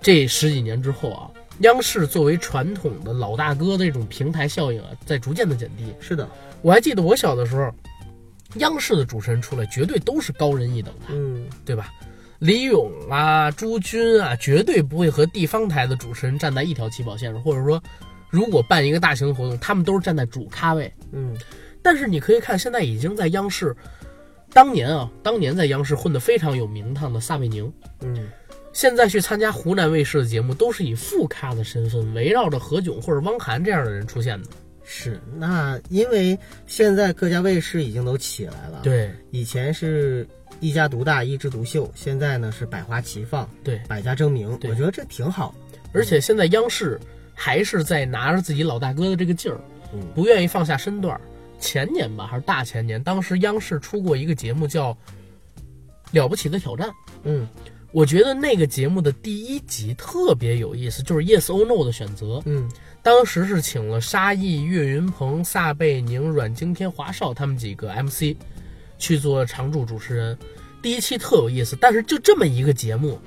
[SPEAKER 1] 这十几年之后啊，央视作为传统的老大哥的这种平台效应啊，在逐渐的减低。
[SPEAKER 2] 是的，
[SPEAKER 1] 我还记得我小的时候，央视的主持人出来绝对都是高人一等的，
[SPEAKER 2] 嗯，
[SPEAKER 1] 对吧？李咏啊、朱军啊，绝对不会和地方台的主持人站在一条起跑线上，或者说，如果办一个大型活动，他们都是站在主咖位。
[SPEAKER 2] 嗯，
[SPEAKER 1] 但是你可以看，现在已经在央视，当年啊，当年在央视混得非常有名堂的撒贝宁，
[SPEAKER 2] 嗯，
[SPEAKER 1] 现在去参加湖南卫视的节目，都是以副咖的身份，围绕着何炅或者汪涵这样的人出现的。
[SPEAKER 2] 是。那因为现在各家卫视已经都起来了，，
[SPEAKER 1] 对
[SPEAKER 2] 以前是一家独大、一枝独秀，现在呢是百花齐放、
[SPEAKER 1] 对，
[SPEAKER 2] 百家争鸣，我觉得这挺好。
[SPEAKER 1] 而且现在央视还是在拿着自己老大哥的这个劲儿，
[SPEAKER 2] 嗯
[SPEAKER 1] 不愿意放下身段。前年吧，还是大前年，当时央视出过一个节目叫《了不起的挑战》。
[SPEAKER 2] 嗯
[SPEAKER 1] 我觉得那个节目的第一集特别有意思，就是 Yes or No 的选择。
[SPEAKER 2] 嗯
[SPEAKER 1] 当时是请了沙溢、岳云鹏、撒贝宁、阮经天、华少他们几个 MC 去做常驻主持人。第一期特有意思，但是就这么一个节目，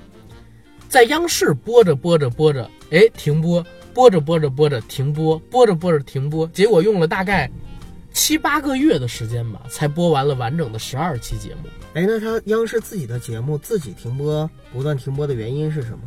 [SPEAKER 1] 在央视播着播着播着，哎，停播；播着播着播着停播；播着播着停播。结果用了大概七八个月的时间吧，才播完了完整的十二期节目。
[SPEAKER 2] 哎，那他央视自己的节目自己停播，不断停播的原因是什么？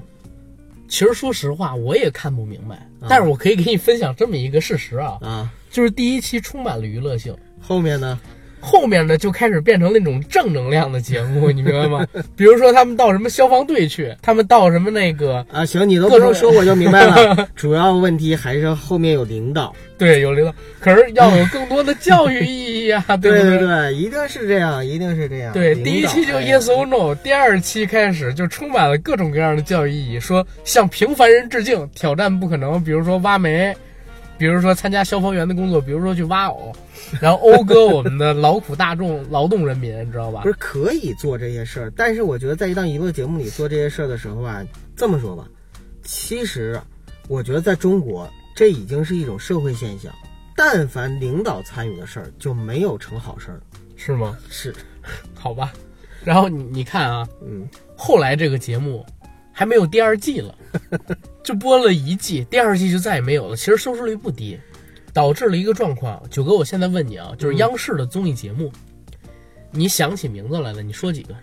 [SPEAKER 1] 其实说实话，我也看不明白，但是我可以给你分享这么一个事实啊，
[SPEAKER 2] 啊，
[SPEAKER 1] 就是第一期充满了娱乐性。
[SPEAKER 2] 后面呢？
[SPEAKER 1] 后面呢就开始变成那种正能量的节目，<laughs> 你明白吗？比如说他们到什么消防队去，他们到什么那个
[SPEAKER 2] 啊，行，你都不用说，我就明白了。主要问题还是后面有领导，<laughs>
[SPEAKER 1] 对，有领导，可是要有更多的教育意义啊，<laughs> 对
[SPEAKER 2] 对
[SPEAKER 1] 对，
[SPEAKER 2] 一定是这样，一定是这样。
[SPEAKER 1] 对，第一期就 yes or no，第二期开始就充满了各种各样的教育意义，说向平凡人致敬，挑战不可能，比如说挖煤。比如说参加消防员的工作，比如说去挖藕，<laughs> 然后讴歌我们的劳苦大众、劳动人民，你知道吧？
[SPEAKER 2] 不是可以做这些事儿，但是我觉得在一档娱乐节目里做这些事儿的时候啊，这么说吧，其实我觉得在中国这已经是一种社会现象，但凡领导参与的事儿就没有成好事儿，
[SPEAKER 1] 是吗？
[SPEAKER 2] 是，
[SPEAKER 1] 好吧。然后你你看
[SPEAKER 2] 啊，
[SPEAKER 1] 嗯，后来这个节目。还没有第二季了，<laughs> 就播了一季，第二季就再也没有了。其实收视率不低，导致了一个状况。九哥，我现在问你啊，就是央视的综艺节目，你想起名字来了，你说几个？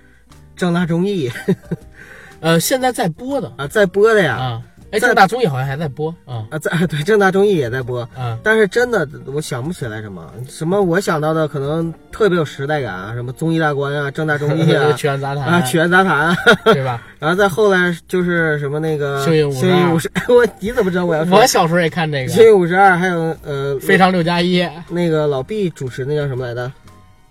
[SPEAKER 2] 正大综艺，<laughs>
[SPEAKER 1] 呃，现在在播的
[SPEAKER 2] 啊，在播的呀
[SPEAKER 1] 啊。哎，正大综艺好像还在播啊
[SPEAKER 2] 啊，在 <laughs> 对正大综艺也在播啊，但是真的我想不起来什么什么，我想到的可能特别有时代感啊，什么综艺大观啊，正大综艺啊，<laughs>
[SPEAKER 1] 曲苑杂谈
[SPEAKER 2] 啊，曲苑杂谈，<laughs>
[SPEAKER 1] 对吧？
[SPEAKER 2] 然后再后来就是什么那个
[SPEAKER 1] 幸运
[SPEAKER 2] 五十，我你怎么知道我要说？
[SPEAKER 1] 我小时候也看这个
[SPEAKER 2] 幸运五十二，还有呃
[SPEAKER 1] 非常六加一，
[SPEAKER 2] 那个老毕主持那叫什么来着？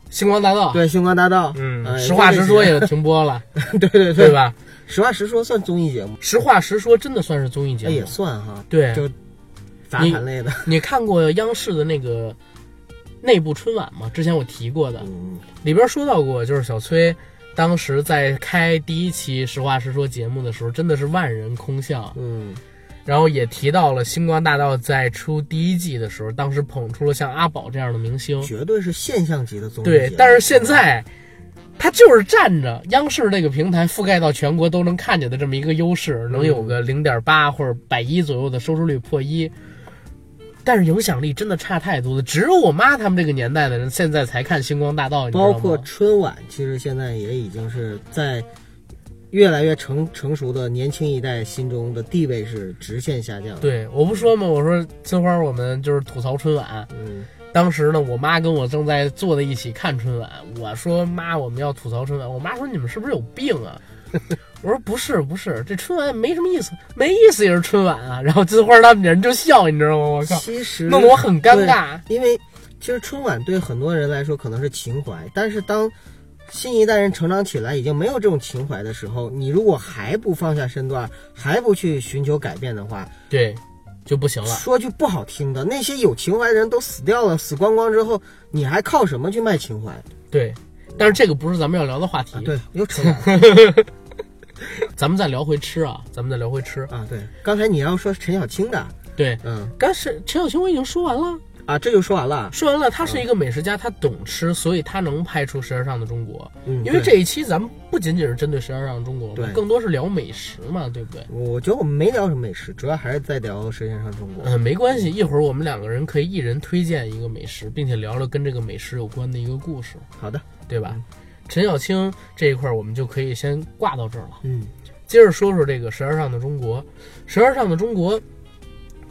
[SPEAKER 1] 星光大道，
[SPEAKER 2] 对星光大道，
[SPEAKER 1] 嗯，实话实说也停播了，
[SPEAKER 2] 对对
[SPEAKER 1] 对吧？
[SPEAKER 2] 实话实说算综艺节目，
[SPEAKER 1] 实话实说真的算是综艺节目，
[SPEAKER 2] 也算哈。
[SPEAKER 1] 对，
[SPEAKER 2] 就杂谈类的。
[SPEAKER 1] 你看过央视的那个内部春晚吗？之前我提过的，里边说到过，就是小崔当时在开第一期实话实说节目的时候，真的是万人空巷。
[SPEAKER 2] 嗯，
[SPEAKER 1] 然后也提到了星光大道在出第一季的时候，当时捧出了像阿宝这样的明星，
[SPEAKER 2] 绝对是现象级的综艺。
[SPEAKER 1] 对，但是现在。他就是占着央视这个平台覆盖到全国都能看见的这么一个优势，能有个零点八或者百一左右的收视率破一，但是影响力真的差太多了。只有我妈他们这个年代的人现在才看星光大道，
[SPEAKER 2] 包括春晚，其实现在也已经是在越来越成成熟的年轻一代心中的地位是直线下降。
[SPEAKER 1] 对，我不说嘛？我说金花，我们就是吐槽春晚，
[SPEAKER 2] 嗯。
[SPEAKER 1] 当时呢，我妈跟我正在坐在一起看春晚。我说：“妈，我们要吐槽春晚。”我妈说：“你们是不是有病啊？” <laughs> 我说：“不是，不是，这春晚没什么意思，没意思也是春晚啊。”然后金花他们人就笑，你知道吗？我靠，
[SPEAKER 2] 其实
[SPEAKER 1] 弄得我很尴尬。
[SPEAKER 2] 因为其实春晚对很多人来说可能是情怀，但是当新一代人成长起来，已经没有这种情怀的时候，你如果还不放下身段，还不去寻求改变的话，
[SPEAKER 1] 对。就不行了。
[SPEAKER 2] 说句不好听的，那些有情怀的人都死掉了，死光光之后，你还靠什么去卖情怀？
[SPEAKER 1] 对，但是这个不是咱们要聊的话题。
[SPEAKER 2] 对，又扯。<laughs>
[SPEAKER 1] 咱们再聊回吃啊，咱们再聊回吃
[SPEAKER 2] 啊。对，刚才你要说陈小青的，
[SPEAKER 1] 对，
[SPEAKER 2] 嗯，
[SPEAKER 1] 刚是陈小青，我已经说完了。
[SPEAKER 2] 啊，这就说完了。
[SPEAKER 1] 说完了，他是一个美食家，他懂吃，所以他能拍出《舌尖上的中国》。
[SPEAKER 2] 嗯，
[SPEAKER 1] 因为这一期咱们不仅仅是针对《舌尖上的中国》，
[SPEAKER 2] 对，
[SPEAKER 1] 更多是聊美食嘛，对不对？
[SPEAKER 2] 我觉得我们没聊什么美食，主要还是在聊《舌尖上的中国》。
[SPEAKER 1] 嗯，没关系，一会儿我们两个人可以一人推荐一个美食，并且聊聊跟这个美食有关的一个故事。
[SPEAKER 2] 好的，
[SPEAKER 1] 对吧？陈小青这一块我们就可以先挂到这儿了。
[SPEAKER 2] 嗯，
[SPEAKER 1] 接着说说这个《舌尖上的中国》，《舌尖上的中国》。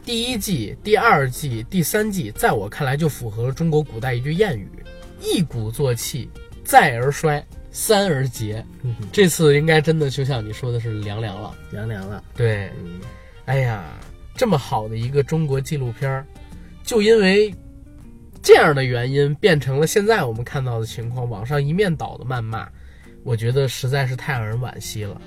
[SPEAKER 1] 第一季、第二季、第三季，在我看来就符合了中国古代一句谚语：“一鼓作气，再而衰，三而竭。”这次应该真的就像你说的是凉凉了，
[SPEAKER 2] 凉凉了。
[SPEAKER 1] 对，哎呀，这么好的一个中国纪录片，就因为这样的原因，变成了现在我们看到的情况，网上一面倒的谩骂，我觉得实在是太让人惋惜了。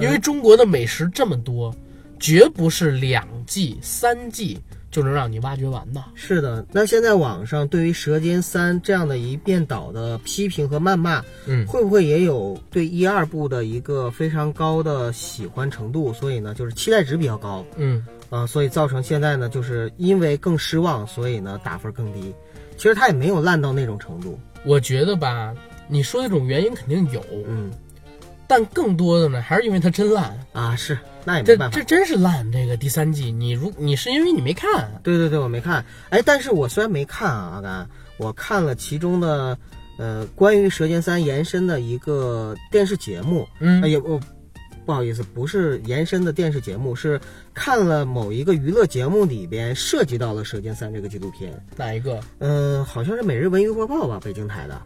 [SPEAKER 1] 因为中国的美食这么多。绝不是两季三季就能让你挖掘完的。
[SPEAKER 2] 是的，那现在网上对于《舌尖三》这样的一遍倒的批评和谩骂，
[SPEAKER 1] 嗯，
[SPEAKER 2] 会不会也有对一二部的一个非常高的喜欢程度？所以呢，就是期待值比较高，
[SPEAKER 1] 嗯，
[SPEAKER 2] 啊，所以造成现在呢，就是因为更失望，所以呢打分更低。其实他也没有烂到那种程度。
[SPEAKER 1] 我觉得吧，你说这种原因肯定有，
[SPEAKER 2] 嗯。
[SPEAKER 1] 但更多的呢，还是因为它真烂
[SPEAKER 2] 啊！是，那也没办
[SPEAKER 1] 法，这真是烂。这个第三季，你如你是因为你没看？
[SPEAKER 2] 对对对，我没看。哎，但是我虽然没看啊，阿甘，我看了其中的，呃，关于《舌尖三》延伸的一个电视节目，
[SPEAKER 1] 嗯，
[SPEAKER 2] 也不不好意思，不是延伸的电视节目，是看了某一个娱乐节目里边涉及到了《舌尖三》这个纪录片。
[SPEAKER 1] 哪一个？
[SPEAKER 2] 嗯、好像是《每日文娱播报》吧，北京台的。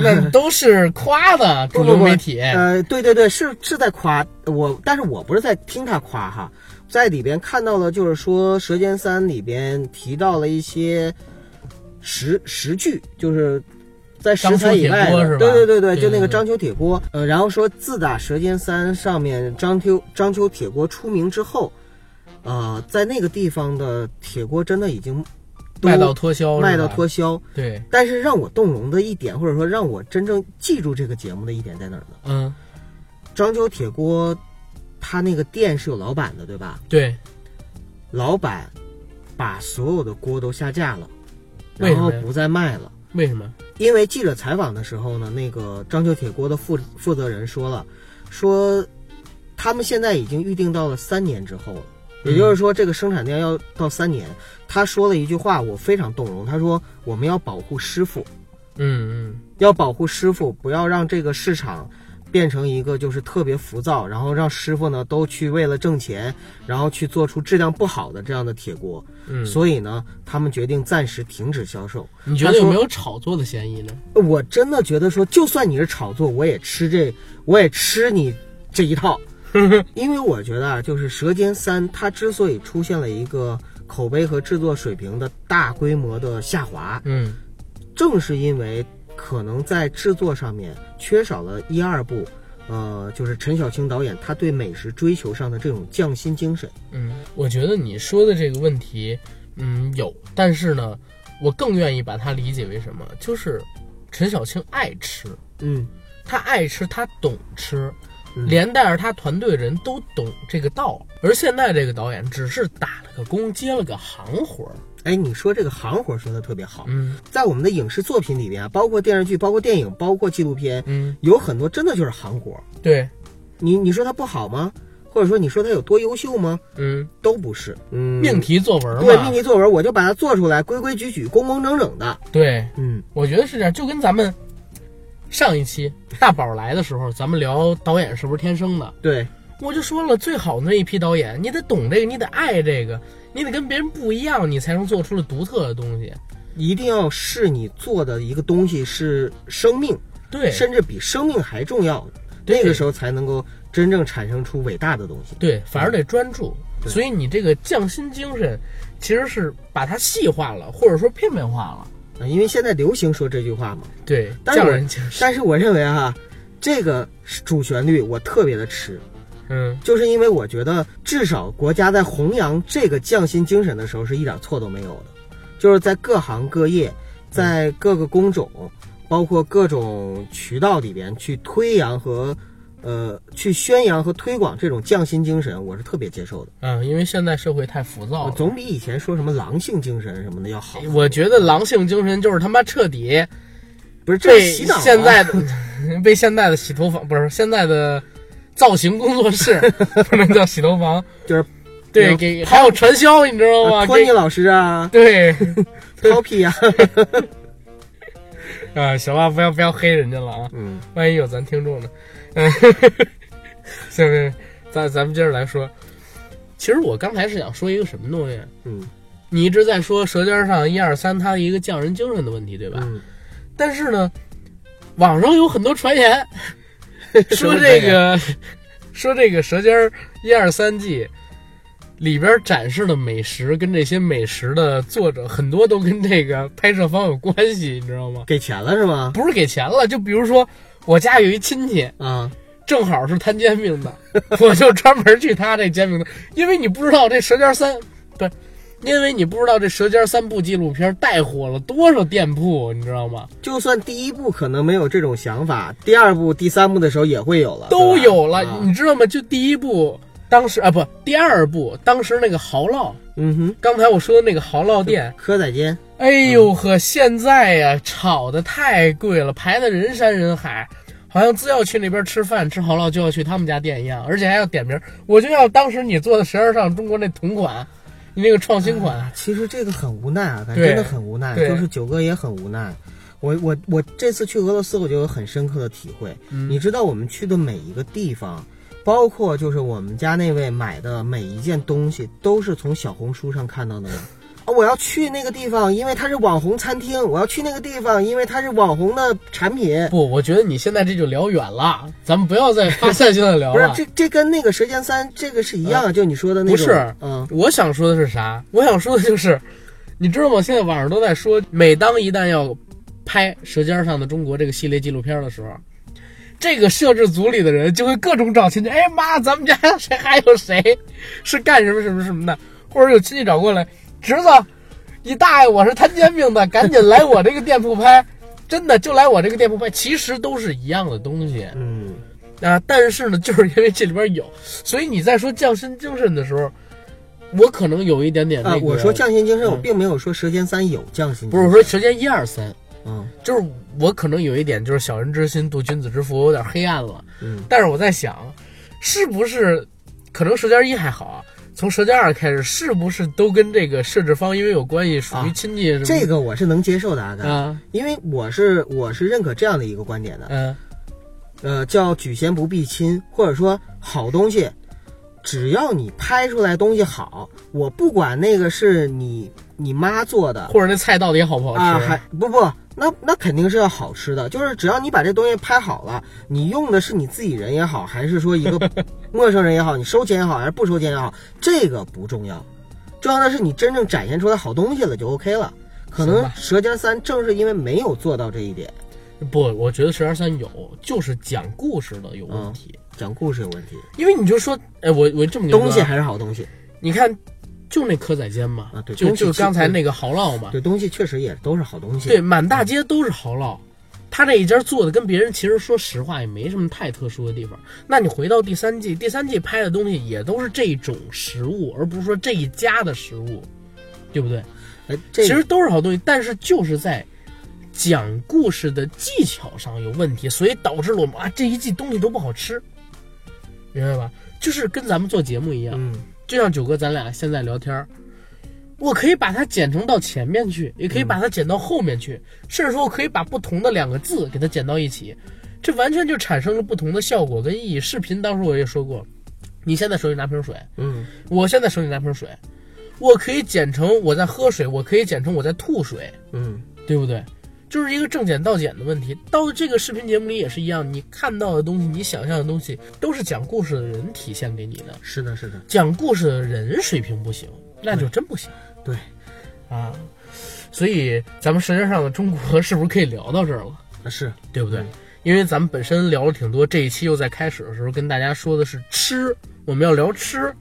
[SPEAKER 1] 那都是夸的主流媒体。
[SPEAKER 2] 呃，对对对，是是在夸我，但是我不是在听他夸哈，在里边看到了，就是说《舌尖三》里边提到了一些实实据，就是在食材以外对对对对，就那个章丘铁锅，呃，然后说自打《舌尖三》上面章丘章丘铁锅出名之后，呃，在那个地方的铁锅真的已经
[SPEAKER 1] 卖到脱销，
[SPEAKER 2] 卖到脱销。
[SPEAKER 1] 对，
[SPEAKER 2] 但是让我动容的一点，或者说让我真正记住这个节目的一点在哪儿呢？
[SPEAKER 1] 嗯，
[SPEAKER 2] 章丘铁锅，他那个店是有老板的，对吧？
[SPEAKER 1] 对，
[SPEAKER 2] 老板把所有的锅都下架了，然后不再卖了。
[SPEAKER 1] 为什么？
[SPEAKER 2] 因为记者采访的时候呢，那个章丘铁锅的负负责人说了，说他们现在已经预定到了三年之后了，也就是说这个生产量要到三年。他说了一句话，我非常动容，他说我们要保护师傅，
[SPEAKER 1] 嗯嗯，
[SPEAKER 2] 要保护师傅，不要让这个市场变成一个就是特别浮躁，然后让师傅呢都去为了挣钱，然后去做出质量不好的这样的铁锅。
[SPEAKER 1] 嗯
[SPEAKER 2] 所以呢，他们决定暂时停止销售。
[SPEAKER 1] 你觉得有没有炒作的嫌疑呢？
[SPEAKER 2] 我真的觉得说，就算你是炒作，我也吃这，我也吃你这一套，因为我觉得啊，就是《舌尖三》它之所以出现了一个口碑和制作水平的大规模的下滑，
[SPEAKER 1] 嗯
[SPEAKER 2] 正是因为可能在制作上面缺少了一二部，呃，就是陈小青导演他对美食追求上的这种匠心精神。
[SPEAKER 1] 嗯，我觉得你说的这个问题，嗯，有，但是呢，我更愿意把它理解为什么？就是陈小青爱吃，
[SPEAKER 2] 嗯，
[SPEAKER 1] 他爱吃，他懂吃，
[SPEAKER 2] 嗯
[SPEAKER 1] 连带着他团队人都懂这个道。而现在这个导演只是打了个工，接了个行活儿。
[SPEAKER 2] 哎，你说这个行活说的特别好，
[SPEAKER 1] 嗯
[SPEAKER 2] 在我们的影视作品里边啊，包括电视剧、包括电影、包括纪录片，
[SPEAKER 1] 嗯，
[SPEAKER 2] 有很多真的就是行活。
[SPEAKER 1] 对，
[SPEAKER 2] 你你说它不好吗？或者说你说它有多优秀吗？
[SPEAKER 1] 嗯，
[SPEAKER 2] 都不是。嗯，
[SPEAKER 1] 命题作文嘛，
[SPEAKER 2] 对命题作文，我就把它做出来，规规矩矩、工工整整的。
[SPEAKER 1] 对，
[SPEAKER 2] 嗯
[SPEAKER 1] 我觉得是这样，就跟咱们上一期 <laughs> 大宝来的时候，咱们聊导演是不是天生的，
[SPEAKER 2] 对，
[SPEAKER 1] 我就说了，最好的那一批导演，你得懂这个，你得爱这个，你得跟别人不一样，你才能做出了独特的东西。
[SPEAKER 2] 一定要是你做的一个东西是生命，
[SPEAKER 1] 对，
[SPEAKER 2] 甚至比生命还重要的，那个时候才能够真正产生出伟大的东西。
[SPEAKER 1] 对，反而得专注。
[SPEAKER 2] 对
[SPEAKER 1] 所以你这个匠心精神，其实是把它细化了，或者说片面化了。
[SPEAKER 2] 啊，因为现在流行说这句话嘛。
[SPEAKER 1] 对，
[SPEAKER 2] 但是我
[SPEAKER 1] 匠人精神。
[SPEAKER 2] 但是我认为哈、这个主旋律我特别的吃，
[SPEAKER 1] 嗯，
[SPEAKER 2] 就是因为我觉得至少国家在弘扬这个匠心精神的时候是一点错都没有的，就是在各行各业，在各个工种，包括各种渠道里边去推扬和。呃，去宣扬和推广这种匠心精神，我是特别接受的。
[SPEAKER 1] 嗯，因为现在社会太浮躁了。
[SPEAKER 2] 总比以前说什么狼性精神什么的要好。
[SPEAKER 1] 我觉得狼性精神就是他妈彻底
[SPEAKER 2] 不是这
[SPEAKER 1] 现在的 <laughs> 被现在的洗头房不是现在的造型工作室 <laughs> 不能叫洗头房，
[SPEAKER 2] 就是
[SPEAKER 1] 对给还有传销，你知道吗？给
[SPEAKER 2] 托尼老师啊。<laughs>
[SPEAKER 1] 对，<laughs>
[SPEAKER 2] Topi 啊，
[SPEAKER 1] 啊，行了，不要不要黑人家了啊，
[SPEAKER 2] 嗯。
[SPEAKER 1] 万一有咱听众呢。嗯，行行，咱咱们接着来说。其实我刚才是想说一个什么东西，
[SPEAKER 2] 嗯。
[SPEAKER 1] 你一直在说《舌尖上一二三》它的一个匠人精神的问题，对吧？
[SPEAKER 2] 嗯，
[SPEAKER 1] 但是呢，网上有很多传言 <laughs> 说这个说这个《舌尖儿一二三季》里边展示的美食跟这些美食的作者很多都跟这个拍摄方有关系，你知道吗？
[SPEAKER 2] 给钱了是吗？
[SPEAKER 1] 不是给钱了，就比如说我家有一亲戚，
[SPEAKER 2] 啊，
[SPEAKER 1] 正好是摊煎饼的，我就专门去他这煎饼的，因为你不知道这《舌尖三》不是，因为你不知道这《舌尖三部》纪录片带火了多少店铺，你知道吗？
[SPEAKER 2] 就算第一部可能没有这种想法，第二部、第三部的时候也会有了，
[SPEAKER 1] 都有了，
[SPEAKER 2] 啊。
[SPEAKER 1] 你知道吗？就第一部，当时啊不，第二部当时那个蚝烙，
[SPEAKER 2] 嗯哼，
[SPEAKER 1] 刚才我说的那个蚝烙店，
[SPEAKER 2] 蚵仔煎，
[SPEAKER 1] 哎呦呵，现在呀、炒的太贵了，排的人山人海，好像只要去那边吃饭吃蚝烙就要去他们家店一样，而且还要点名。我就要当时你做的《舌尖上中国》那同款，你那个创新款，
[SPEAKER 2] 啊其实这个很无奈啊，感觉真的很无奈，就是九哥也很无奈。我我我这次去俄罗斯，我就有很深刻的体会。
[SPEAKER 1] 嗯
[SPEAKER 2] 你知道我们去的每一个地方，包括就是我们家那位买的每一件东西，都是从小红书上看到的吗？啊，我要去那个地方，因为它是网红餐厅；我要去那个地方，因为它是网红的产品。
[SPEAKER 1] 不，我觉得你现在这就聊远了，咱们不要再发散性的聊
[SPEAKER 2] 不是。这这跟那个《舌尖三》这个是一样的，就你说的那种。
[SPEAKER 1] 不是
[SPEAKER 2] 嗯，
[SPEAKER 1] 我想说的是啥？我想说的就是，你知道吗？现在网上都在说，每当一旦要拍《舌尖上的中国》这个系列纪录片的时候，这个摄制组里的人就会各种找亲戚。哎妈，咱们家谁还有谁是干什么什么什么的，或者有亲戚找过来，侄子，你大爷，我是摊煎饼的，赶紧来我这个店铺拍。真的就来我这个店铺拍，其实都是一样的东西。
[SPEAKER 2] 嗯，
[SPEAKER 1] 啊，但是呢，就是因为这里边有，所以你在说匠心精神的时候，我可能有一点点那
[SPEAKER 2] 啊，
[SPEAKER 1] 个。
[SPEAKER 2] 我说匠心精神，我
[SPEAKER 1] 嗯
[SPEAKER 2] 并没有说《舌尖三》有匠心。
[SPEAKER 1] 不是我说舌尖一二三，
[SPEAKER 2] 嗯
[SPEAKER 1] 就是我可能有一点就是小人之心度君子之腹，有点黑暗了。
[SPEAKER 2] 嗯，
[SPEAKER 1] 但是我在想，是不是可能舌尖一还好啊？从舌尖二开始，是不是都跟这个设置方因为有关系，属于
[SPEAKER 2] 啊
[SPEAKER 1] 亲戚？
[SPEAKER 2] 这个我是能接受的，阿甘，
[SPEAKER 1] 啊，
[SPEAKER 2] 因为我是我是认可这样的一个观点的。
[SPEAKER 1] 嗯
[SPEAKER 2] 呃，叫举贤不避亲，或者说好东西，只要你拍出来东西好，我不管那个是你你妈做的
[SPEAKER 1] 或者那菜到底好不好吃？
[SPEAKER 2] 啊，还不不，那那肯定是要好吃的。就是只要你把这东西拍好了，你用的是你自己人也好，还是说一个 <laughs> 陌生人也好，你收钱也好，还是不收钱也好，这个不重要，重要的是你真正展现出来好东西了就 OK 了。可能《舌尖三》正是因为没有做到这一点，
[SPEAKER 1] 不，我觉得舌尖三有，就是讲故事的有问题。
[SPEAKER 2] 讲故事有问题，
[SPEAKER 1] 因为你就说，哎，我我这么
[SPEAKER 2] 东西还是好东西。
[SPEAKER 1] 你看，就那蚵仔煎嘛，
[SPEAKER 2] 啊对
[SPEAKER 1] 就就刚才那个蚝烙嘛，
[SPEAKER 2] 对，东西确实也都是好东西。
[SPEAKER 1] 对，满大街都是蚝烙。他这一家做的跟别人其实说实话也没什么太特殊的地方。那你回到第三季，第三季拍的东西也都是这种食物，而不是说这一家的食物，对不对？
[SPEAKER 2] 哎，这
[SPEAKER 1] 其实都是好东西，但是就是在讲故事的技巧上有问题，所以导致了我们啊这一季东西都不好吃，明白吧？就是跟咱们做节目一样，
[SPEAKER 2] 嗯
[SPEAKER 1] 就像九哥咱俩现在聊天儿，我可以把它剪成到前面去，也可以把它剪到后面去，甚至说我可以把不同的两个字给它剪到一起，这完全就产生了不同的效果跟意义。视频当时我也说过，你现在手里拿瓶水，
[SPEAKER 2] 嗯
[SPEAKER 1] 我现在手里拿瓶水，我可以剪成我在喝水，我可以剪成我在吐水，
[SPEAKER 2] 嗯
[SPEAKER 1] 对不对？就是一个正减倒减的问题。到这个视频节目里也是一样，你看到的东西，你想象的东西，都是讲故事的人体现给你的。
[SPEAKER 2] 是的，是的，
[SPEAKER 1] 讲故事的人水平不行，那就真不行
[SPEAKER 2] 对，
[SPEAKER 1] 啊。所以咱们《舌尖上的中国》是不是可以聊到这儿了？
[SPEAKER 2] 啊是
[SPEAKER 1] 对不对
[SPEAKER 2] 嗯？
[SPEAKER 1] 因为咱们本身聊了挺多，这一期又在开始的时候跟大家说的是吃，我们要聊吃，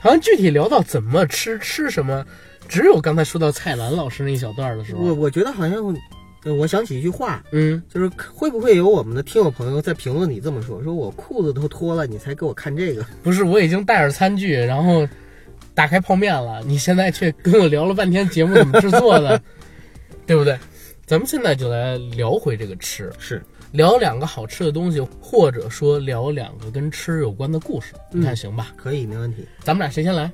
[SPEAKER 1] 好像具体聊到怎么吃，吃什么，只有刚才说到蔡澜老师那一小段的时候，
[SPEAKER 2] 我我觉得好像，呃我想起一句话，
[SPEAKER 1] 嗯，
[SPEAKER 2] 就是会不会有我们的听友朋友在评论里这么说，说我裤子都脱了，你才给我看这个？
[SPEAKER 1] 不是，我已经带着餐具，然后打开泡面了，你现在却跟我聊了半天节目怎么制作的，对不对？咱们现在就来聊回这个吃，
[SPEAKER 2] 是，
[SPEAKER 1] 聊两个好吃的东西，或者说聊两个跟吃有关的故事，你看行吧？
[SPEAKER 2] 可以，没问题。
[SPEAKER 1] 咱们俩谁先来？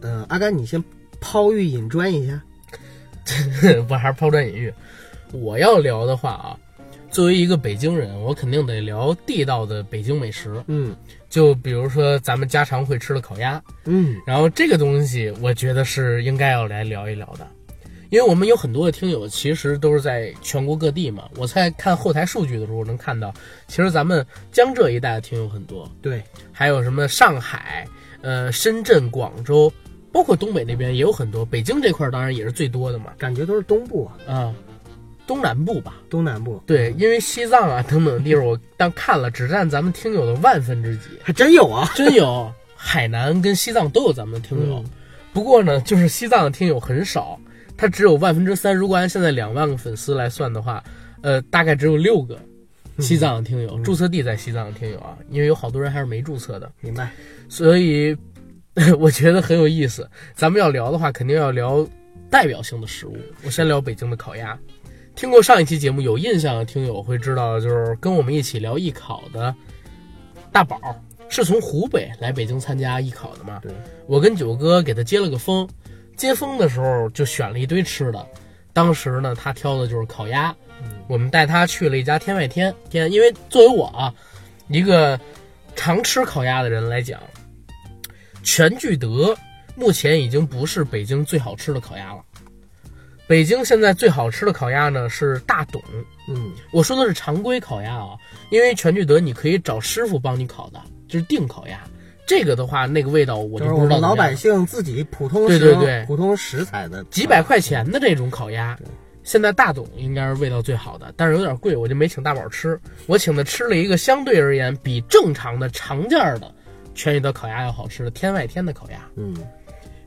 [SPEAKER 2] 呃，阿甘，你先抛玉引砖一下。<laughs>
[SPEAKER 1] 我还是抛砖引玉？我要聊的话啊，作为一个北京人，我肯定得聊地道的北京美食。
[SPEAKER 2] 嗯。
[SPEAKER 1] 就比如说咱们家常会吃的烤鸭，
[SPEAKER 2] 嗯。
[SPEAKER 1] 然后这个东西我觉得是应该要来聊一聊的，因为我们有很多的听友其实都是在全国各地嘛。我在看后台数据的时候能看到，其实咱们江浙一带的听友很多，
[SPEAKER 2] 对，
[SPEAKER 1] 还有什么上海、呃深圳、广州，包括东北那边也有很多，北京这块儿当然也是最多的嘛。
[SPEAKER 2] 感觉都是东部、啊、
[SPEAKER 1] 啊，东南部吧。
[SPEAKER 2] 东南部，
[SPEAKER 1] 对，因为西藏啊等等的地方，我但看了，只占咱们听友的万分之几，
[SPEAKER 2] 还真有啊。<laughs>
[SPEAKER 1] 真有。海南跟西藏都有咱们的听友，
[SPEAKER 2] 嗯
[SPEAKER 1] 不过呢，就是西藏的听友很少，他只有万分之三。如果按现在两万个粉丝来算的话，呃，大概只有六个西藏的听友，注册地在西藏的听友啊，因为有好多人还是没注册的，
[SPEAKER 2] 明白？
[SPEAKER 1] 所以 <laughs> 我觉得很有意思。咱们要聊的话，肯定要聊代表性的食物。我先聊北京的烤鸭。听过上一期节目有印象的听友会知道，就是跟我们一起聊艺考的大宝是从湖北来北京参加艺考的嘛？
[SPEAKER 2] 对，
[SPEAKER 1] 我跟九哥给他接了个风，接风的时候就选了一堆吃的。当时呢，他挑的就是烤鸭。我们带他去了一家天外天天，因为作为我啊，一个常吃烤鸭的人来讲，全聚德目前已经不是北京最好吃的烤鸭了。北京现在最好吃的烤鸭呢是大董，
[SPEAKER 2] 嗯。
[SPEAKER 1] 我说的是常规烤鸭啊，因为全聚德你可以找师傅帮你烤的，就是定烤鸭。这个的话，那个味道我
[SPEAKER 2] 就
[SPEAKER 1] 就是不知道怎么样。
[SPEAKER 2] 我们老百姓自己普通
[SPEAKER 1] 对对对。
[SPEAKER 2] 普通食材的。
[SPEAKER 1] 几百块钱的这种烤鸭，现在大董应该是味道最好的，但是有点贵，我就没请大宝吃。我请他吃了一个相对而言比正常的常见儿的全聚德烤鸭要好吃的天外天的烤鸭。
[SPEAKER 2] 嗯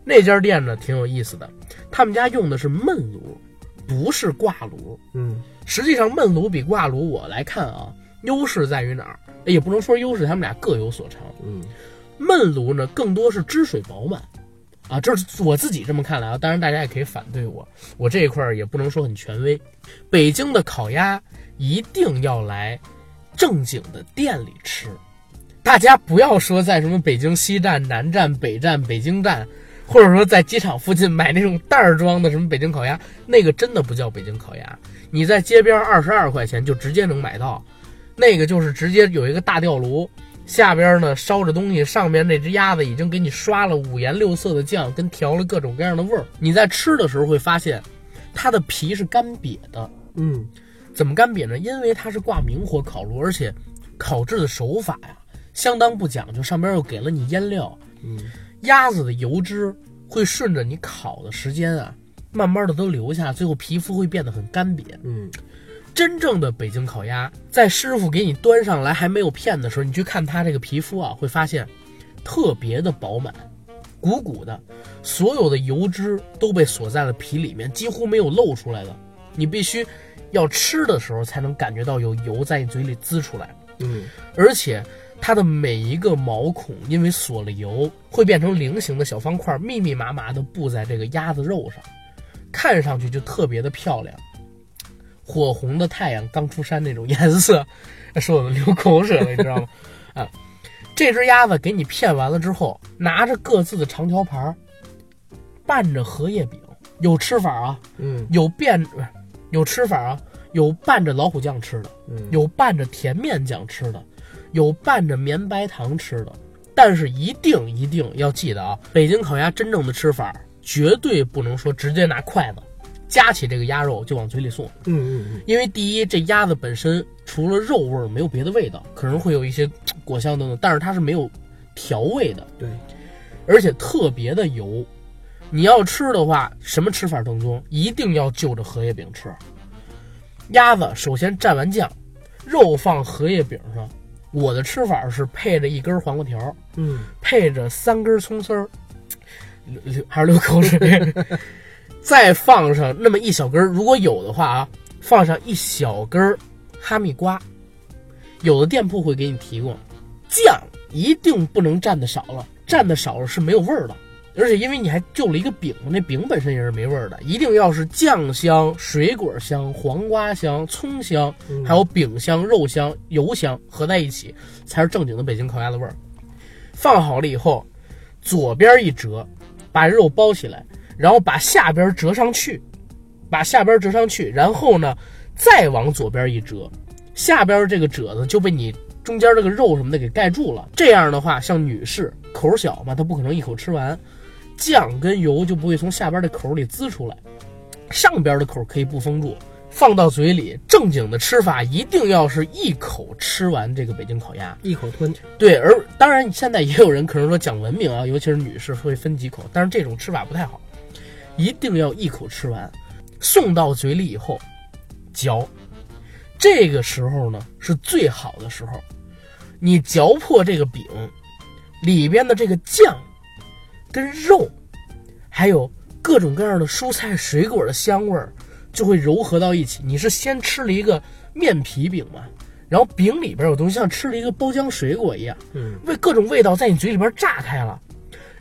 [SPEAKER 1] 那家店呢挺有意思的，他们家用的是焖炉，不是挂炉。
[SPEAKER 2] 嗯
[SPEAKER 1] 实际上焖炉比挂炉我来看啊，优势在于哪儿？也不能说优势，他们俩各有所长。
[SPEAKER 2] 嗯
[SPEAKER 1] 焖炉呢，更多是汁水饱满，啊，这是我自己这么看来啊。当然，大家也可以反对我，我这一块儿也不能说很权威。北京的烤鸭一定要来正经的店里吃，大家不要说在什么北京西站、南站、北站、北京站，或者说在机场附近买那种袋儿装的什么北京烤鸭，那个真的不叫北京烤鸭。你在街边二十二块钱就直接能买到，那个就是直接有一个大吊炉，下边呢烧着东西，上面那只鸭子已经给你刷了五颜六色的酱，跟调了各种各样的味儿。你在吃的时候会发现，它的皮是干瘪的。
[SPEAKER 2] 嗯
[SPEAKER 1] 怎么干瘪呢？因为它是挂明火烤炉，而且烤制的手法呀相当不讲究，上边又给了你腌料，
[SPEAKER 2] 嗯
[SPEAKER 1] 鸭子的油脂会顺着你烤的时间啊，慢慢的都流下，最后皮肤会变得很干瘪。
[SPEAKER 2] 嗯
[SPEAKER 1] 真正的北京烤鸭，在师傅给你端上来还没有片的时候，你去看它这个皮肤啊，会发现特别的饱满，鼓鼓的，所有的油脂都被锁在了皮里面，几乎没有露出来的。你必须要吃的时候才能感觉到有油在你嘴里滋出来，
[SPEAKER 2] 嗯
[SPEAKER 1] 而且它的每一个毛孔因为锁了油，会变成菱形的小方块，密密麻麻的布在这个鸭子肉上，看上去就特别的漂亮。火红的太阳刚出山那种颜色，<laughs> 说的流口水了，你知道吗？啊，这只鸭子给你片完了之后，拿着各自的长条盘，拌着荷叶饼，有吃法啊，
[SPEAKER 2] 嗯
[SPEAKER 1] 有变，有吃法啊，有拌着老虎酱吃的，
[SPEAKER 2] 嗯
[SPEAKER 1] 有拌着甜面酱吃的，有拌着绵白糖吃的。但是一定一定要记得啊，北京烤鸭真正的吃法绝对不能说直接拿筷子夹起这个鸭肉就往嘴里送，
[SPEAKER 2] 嗯嗯嗯
[SPEAKER 1] 因为第一，这鸭子本身除了肉味儿没有别的味道，可能会有一些果香等等，但是它是没有调味的，
[SPEAKER 2] 对，
[SPEAKER 1] 而且特别的油。你要吃的话，什么吃法正宗？一定要就着荷叶饼吃。鸭子首先蘸完酱，肉放荷叶饼上。我的吃法是配着一根黄瓜条，
[SPEAKER 2] 嗯。
[SPEAKER 1] 配着三根葱丝儿，流流还是流口水，<laughs> 再放上那么一小根儿，如果有的话啊，放上一小根儿哈密瓜，有的店铺会给你提供，酱一定不能蘸的少了，蘸的少了是没有味儿的。而且因为你还就了一个饼，那饼本身也是没味儿的，一定要是酱香、水果香、黄瓜香、葱香，
[SPEAKER 2] 嗯
[SPEAKER 1] 还有饼香、肉香、油香合在一起，才是正经的北京烤鸭的味儿。放好了以后，左边一折，把肉包起来，然后把下边折上去，把下边折上去，然后呢，再往左边一折，下边这个褶子就被你中间这个肉什么的给盖住了。这样的话，像女士口小嘛，她不可能一口吃完，酱跟油就不会从下边的口里滋出来，上边的口可以不封住。放到嘴里，正经的吃法一定要是一口吃完这个北京烤鸭。
[SPEAKER 2] 一口吞，
[SPEAKER 1] 对，而当然现在也有人可能说讲文明啊，尤其是女士会分几口，但是这种吃法不太好，一定要一口吃完，送到嘴里以后嚼，这个时候呢是最好的时候，你嚼破这个饼里边的这个酱跟肉，还有各种各样的蔬菜水果的香味儿就会糅合到一起。你是先吃了一个面皮饼嘛，然后饼里边有东西，像吃了一个包浆水果一样，
[SPEAKER 2] 嗯
[SPEAKER 1] 味各种味道在你嘴里边炸开了，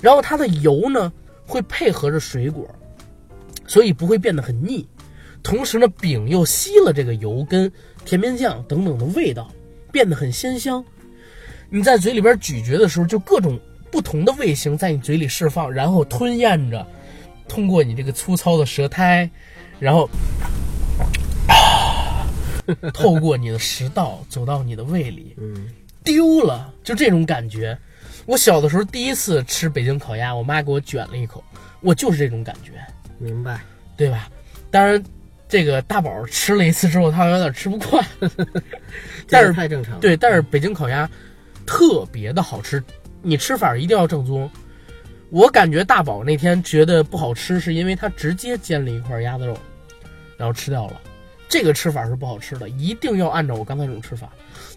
[SPEAKER 1] 然后它的油呢会配合着水果，所以不会变得很腻。同时呢，饼又吸了这个油跟甜面酱等等的味道，变得很鲜香。你在嘴里边咀嚼的时候，就各种不同的味型在你嘴里释放，然后吞咽着，通过你这个粗糙的舌苔，然后。<sighs> 透过你的食道走到你的胃里，
[SPEAKER 2] 嗯
[SPEAKER 1] 丢了，就这种感觉。我小的时候第一次吃北京烤鸭，我妈给我卷了一口，我就是这种感觉，
[SPEAKER 2] 明白。
[SPEAKER 1] 对吧？当然，这个大宝吃了一次之后，他有点吃不惯，<laughs> 但是
[SPEAKER 2] 太正常。
[SPEAKER 1] 对，但是北京烤鸭特别的好吃，你吃法一定要正宗。我感觉大宝那天觉得不好吃，是因为他直接煎了一块鸭子肉，然后吃掉了。这个吃法是不好吃的，一定要按照我刚才这种吃法。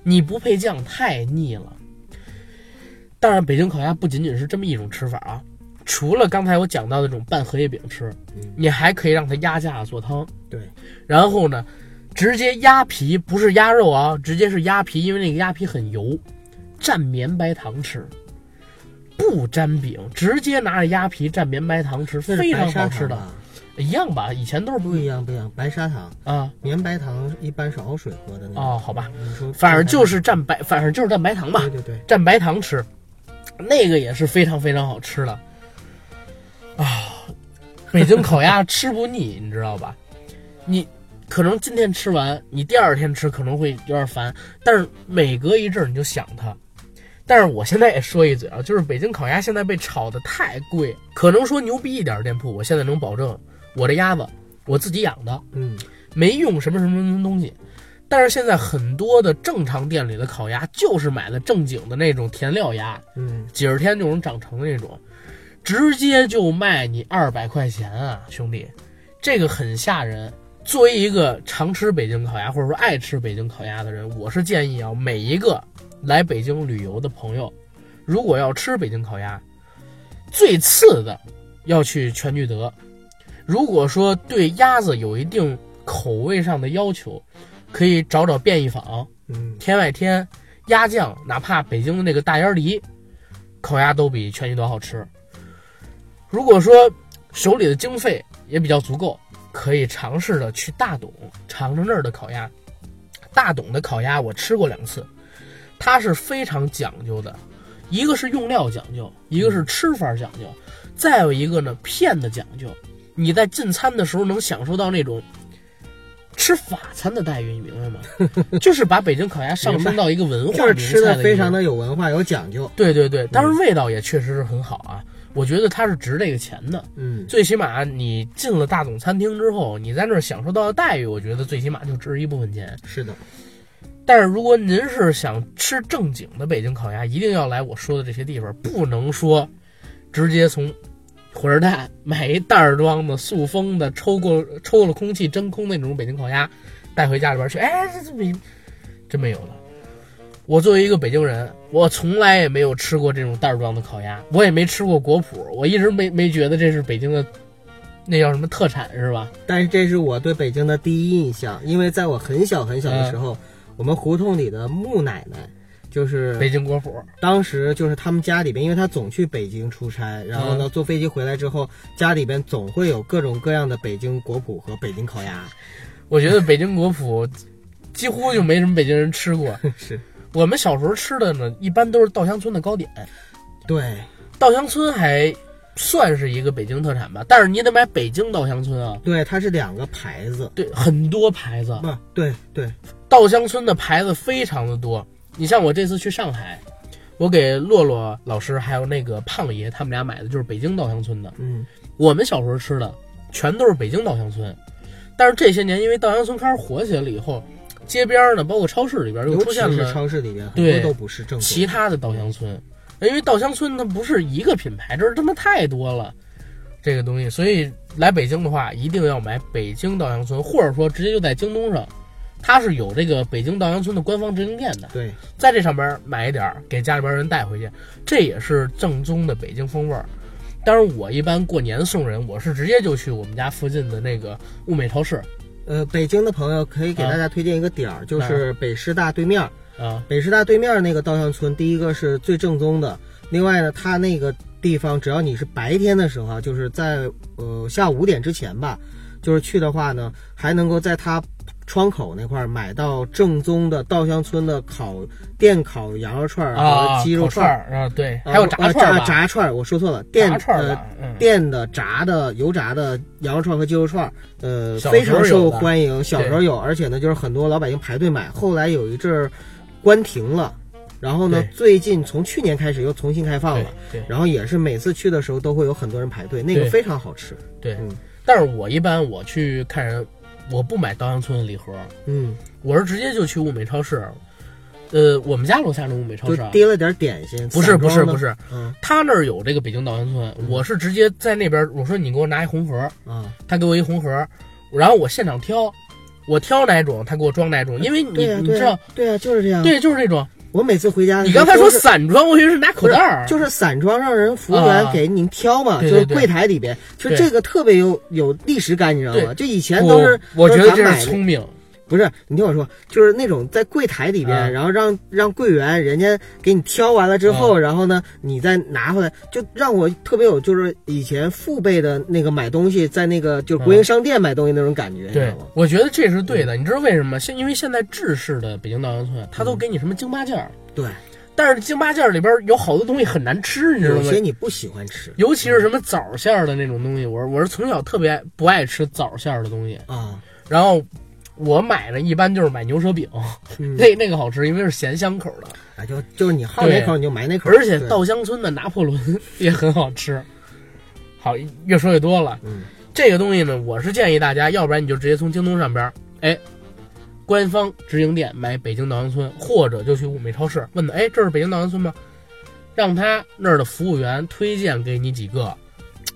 [SPEAKER 1] 你不配酱太腻了。当然，北京烤鸭不仅仅是这么一种吃法啊。除了刚才我讲到的这种拌荷叶饼吃，你还可以让它压架做汤。
[SPEAKER 2] 对，
[SPEAKER 1] 然后呢，直接鸭皮不是鸭肉啊，直接是鸭皮，因为那个鸭皮很油，蘸绵白糖吃，不沾饼，直接拿着鸭皮蘸绵白糖吃，非常好吃的。一样吧，以前都是
[SPEAKER 2] 不一样，不一样。白砂糖
[SPEAKER 1] 啊，
[SPEAKER 2] 绵白糖一般是熬水喝的那种。哦，
[SPEAKER 1] 好吧，反正就是蘸白，反正就是蘸白糖吧。
[SPEAKER 2] 对对对，
[SPEAKER 1] 蘸白糖吃，那个也是非常非常好吃的。啊，北京烤鸭吃不腻，你知道吧？你可能今天吃完，你第二天吃可能会有点烦，但是每隔一阵你就想它。但是我现在也说一嘴啊，<laughs> 就是北京烤鸭现在被炒得太贵，可能说牛逼一点的店铺，我现在能保证我这鸭子我自己养的，
[SPEAKER 2] 嗯，
[SPEAKER 1] 没用什么什么什么东西。但是现在很多的正常店里的烤鸭就是买的正经的那种填料鸭，
[SPEAKER 2] 嗯，
[SPEAKER 1] 几十天就能长成的那种。直接就卖你二百块钱啊，兄弟，这个很吓人。作为一个常吃北京烤鸭或者说爱吃北京烤鸭的人，我是建议啊，每一个来北京旅游的朋友，如果要吃北京烤鸭，最次的要去全聚德。如果说对鸭子有一定口味上的要求，可以找找便宜坊，
[SPEAKER 2] 嗯，
[SPEAKER 1] 天外天鸭酱，哪怕北京的那个大鸭梨烤鸭都比全聚德好吃。如果说手里的经费也比较足够，可以尝试着去大董尝尝那儿的烤鸭。大董的烤鸭我吃过两次，它是非常讲究的，一个是用料讲究，一个是吃法讲究，再有一个呢片的讲究。你在进餐的时候能享受到那种吃法餐的待遇，你明白吗？<laughs> 就是把北京烤鸭上升到一个文化，
[SPEAKER 2] 就是吃的非常的有文化有讲究。
[SPEAKER 1] 对对对，当然味道也确实是很好啊。我觉得它是值这个钱的，
[SPEAKER 2] 嗯，
[SPEAKER 1] 最起码你进了大总餐厅之后，你在那儿享受到的待遇，我觉得最起码就值一部分钱。
[SPEAKER 2] 是的，
[SPEAKER 1] 但是如果您是想吃正经的北京烤鸭，一定要来我说的这些地方，不能说直接从火车站买一袋儿装的塑封的、抽过抽了空气真空那种北京烤鸭带回家里边去。哎，这这没真没有了。我作为一个北京人，我从来也没有吃过这种袋装的烤鸭，我也没吃过果脯，我一直没没觉得这是北京的，那叫什么特产是吧？
[SPEAKER 2] 但是这是我对北京的第一印象，因为在我很小很小的时候，我们胡同里的穆奶奶就是
[SPEAKER 1] 北京国府，
[SPEAKER 2] 当时就是他们家里边，因为他总去北京出差，然后呢坐飞机回来之后，家里边总会有各种各样的北京果脯和北京烤鸭。<laughs>
[SPEAKER 1] 我觉得北京果脯几乎就没什么北京人吃过，<laughs>
[SPEAKER 2] 是。
[SPEAKER 1] 我们小时候吃的呢，一般都是稻香村的糕点。
[SPEAKER 2] 对，
[SPEAKER 1] 稻香村还算是一个北京特产吧，但是你得买北京稻香村啊。
[SPEAKER 2] 对，它是两个牌子，
[SPEAKER 1] 对，很多牌子。
[SPEAKER 2] 不，对对，
[SPEAKER 1] 稻香村的牌子非常的多。你像我这次去上海，我给洛洛老师还有那个胖爷他们俩买的就是北京稻香村的。
[SPEAKER 2] 嗯，
[SPEAKER 1] 我们小时候吃的全都是北京稻香村，但是这些年因为稻香村开始火起来了以后。街边呢，包括超市里边又出现了，
[SPEAKER 2] 超市里边很多都不是正
[SPEAKER 1] 其他的稻香村，因为稻香村它不是一个品牌，这是他妈太多了，这个东西，所以来北京的话，一定要买北京稻香村，或者说直接就在京东上，它是有这个北京稻香村的官方直营店的，
[SPEAKER 2] 对，
[SPEAKER 1] 在这上边买一点给家里边人带回去，这也是正宗的北京风味儿。当然，我一般过年送人，我是直接就去我们家附近的那个物美超市。
[SPEAKER 2] 呃，北京的朋友可以给大家推荐一个点儿，就是北师大对面
[SPEAKER 1] 啊。
[SPEAKER 2] 北师大对面那个稻香村，第一个是最正宗的。另外呢，它那个地方，只要你是白天的时候，就是在呃下午五点之前吧，就是去的话呢，还能够在它。窗口那块买到正宗的稻香村的烤电烤羊肉串和鸡肉串
[SPEAKER 1] 啊，对，还有炸
[SPEAKER 2] 串
[SPEAKER 1] 炸
[SPEAKER 2] 炸串，我说错了，电呃电的炸的油炸的羊肉串和鸡肉串，呃非常受欢迎。小时候有，而且呢，就是很多老百姓排队买。后来有一阵儿关停了。然后呢，最近从去年开始又重新开放了，然后也是每次去的时候都会有很多人排队，那个非常好吃。
[SPEAKER 1] 对。
[SPEAKER 2] 嗯。
[SPEAKER 1] 但是我一般我去看人，我不买稻香村的礼盒，
[SPEAKER 2] 嗯，
[SPEAKER 1] 我是直接就去物美超市。呃，我们家楼下那物美超市啊，
[SPEAKER 2] 跌了点点心，
[SPEAKER 1] 不是不是不，是，
[SPEAKER 2] 嗯。
[SPEAKER 1] 他那儿有这个北京稻香村，我是直接在那边，我说你给我拿一红盒，
[SPEAKER 2] 啊，
[SPEAKER 1] 他给我一红盒，然后我现场挑，我挑哪种，他给我装哪种，因为你、你知道，
[SPEAKER 2] 对啊，就是这样。
[SPEAKER 1] 对，就是这种。
[SPEAKER 2] 我每次回家
[SPEAKER 1] 你刚才说散装，我以为是拿口袋儿，
[SPEAKER 2] 就是散装，让人服务员
[SPEAKER 1] 啊
[SPEAKER 2] 给您挑嘛，就是柜台里边，
[SPEAKER 1] 就
[SPEAKER 2] 这个特别有有历史感，你知道吗？就以前都是，
[SPEAKER 1] 我觉得这是聪明。
[SPEAKER 2] 不是，你听我说，就是那种在柜台里边，
[SPEAKER 1] 啊
[SPEAKER 2] 然后让让柜员人家给你挑完了之后，
[SPEAKER 1] 啊
[SPEAKER 2] 然后呢，你再拿回来，就让我特别有就是以前父辈的那个买东西，在那个就是国营商店买东西那种感觉，你知
[SPEAKER 1] 对
[SPEAKER 2] 道吗？，
[SPEAKER 1] 我觉得这是对的。你知道为什么？现因为现在制式的北京稻香村，它都给你什么京八件儿，
[SPEAKER 2] 对，
[SPEAKER 1] 但是京八件儿里边有好多东西很难吃，你知道吗
[SPEAKER 2] 有些？你不喜欢吃
[SPEAKER 1] 尤其是什么枣馅儿的那种东西，我是我是从小特别爱不爱吃枣馅儿的东西。
[SPEAKER 2] 啊，
[SPEAKER 1] 然后我买的一般就是买牛舌饼，
[SPEAKER 2] 嗯，
[SPEAKER 1] 那那个好吃，因为是咸香口的，
[SPEAKER 2] 啊，就就是你好哪口你就买哪口，
[SPEAKER 1] 而且稻香村的拿破仑 <laughs> 也很好吃。好，越说越多了。
[SPEAKER 2] 嗯
[SPEAKER 1] 这个东西呢，我是建议大家，要不然你就直接从京东上边儿，哎，官方直营店买北京稻香村，或者就去物美超市问他，哎，这是北京稻香村吗？让他那儿的服务员推荐给你几个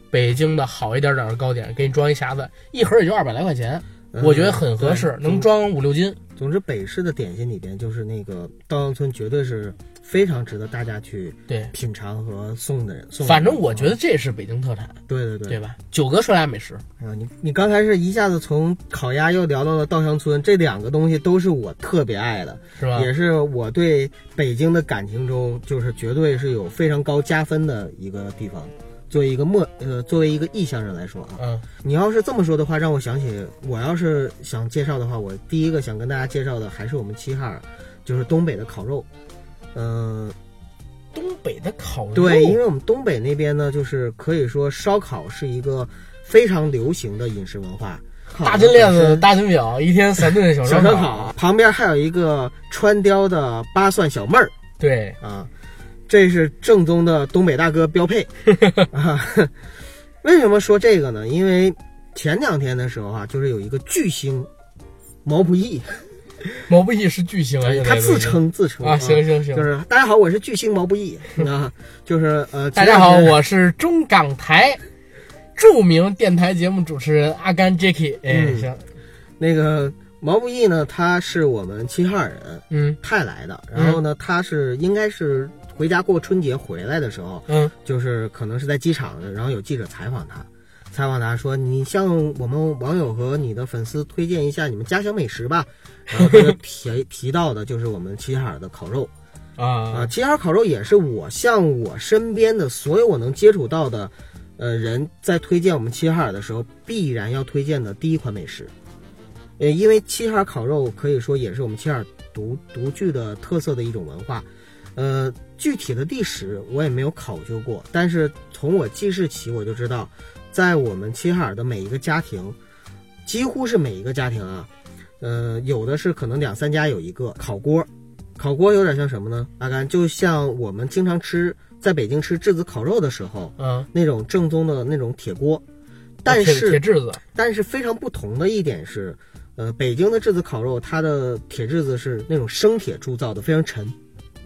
[SPEAKER 1] 北京的好一点点的糕点，给你装一匣子，一盒也就二百来块钱，
[SPEAKER 2] 嗯
[SPEAKER 1] 我觉得很合适，能装五六斤。
[SPEAKER 2] 总之，北市的点心里边，就是那个稻香村，绝对是非常值得大家去
[SPEAKER 1] 对，
[SPEAKER 2] 品尝和送的人。送的人
[SPEAKER 1] 反正我觉得这是北京特产，
[SPEAKER 2] 对对对
[SPEAKER 1] 对吧？九哥说俩美食，
[SPEAKER 2] 啊，你你刚才是一下子从烤鸭又聊到了稻香村，这两个东西都是我特别爱的，
[SPEAKER 1] 是吧？
[SPEAKER 2] 也是我对北京的感情中，就是绝对是有非常高加分的一个地方。作为一个陌呃，作为一个异乡人来说啊，
[SPEAKER 1] 嗯。
[SPEAKER 2] 你要是这么说的话，让我想起我要是想介绍的话，我第一个想跟大家介绍的还是我们齐哈尔，就是东北的烤肉。嗯、
[SPEAKER 1] 东北的烤肉，
[SPEAKER 2] 对，因为我们东北那边呢，就是可以说烧烤是一个非常流行的饮食文化。
[SPEAKER 1] 大金链子、大金表，一天三顿小
[SPEAKER 2] 小
[SPEAKER 1] 烧
[SPEAKER 2] 烧烤，旁边还有一个川雕的八蒜小妹儿。
[SPEAKER 1] 对，
[SPEAKER 2] 啊，这是正宗的东北大哥标配。<laughs> 啊。为什么说这个呢？因为前两天的时候啊，就是有一个巨星毛不易，
[SPEAKER 1] 毛不易是巨星啊，
[SPEAKER 2] 他自称自称
[SPEAKER 1] 啊，行行行，
[SPEAKER 2] 就是大家好，我是巨星毛不易。<laughs> 啊，就是呃，
[SPEAKER 1] 大家好，我是中港台著名电台节目主持人阿甘 Jacky。哎，
[SPEAKER 2] 嗯。
[SPEAKER 1] 行，
[SPEAKER 2] 那个毛不易呢，他是我们齐哈尔人，
[SPEAKER 1] 嗯。
[SPEAKER 2] 泰来的，然后呢，他是应该是回家过春节回来的时候，
[SPEAKER 1] 嗯
[SPEAKER 2] 就是可能是在机场，然后有记者采访他，采访他说：“你向我们网友和你的粉丝推荐一下你们家乡美食吧。<laughs> ”然后他就提提到的就是我们齐齐哈尔的烤肉啊，
[SPEAKER 1] 啊，
[SPEAKER 2] 齐齐哈尔烤肉也是我向我身边的所有我能接触到的，呃人在推荐我们齐齐哈尔的时候必然要推荐的第一款美食。呃，因为齐齐哈尔烤肉可以说也是我们齐齐哈尔独独具的特色的一种文化。呃，具体的历史我也没有考究过，但是从我记事起我就知道，在我们齐齐哈尔的每一个家庭，几乎是每一个家庭啊，呃，有的是可能两三家有一个烤锅，烤锅有点像什么呢？阿甘，就像我们经常吃在北京吃质子烤肉的时候
[SPEAKER 1] 嗯，
[SPEAKER 2] 那种正宗的那种铁锅，但
[SPEAKER 1] 铁
[SPEAKER 2] 是
[SPEAKER 1] 铁质子，
[SPEAKER 2] 但是非常不同的一点是，呃，北京的质子烤肉它的铁质子是那种生铁铸造的，非常沉，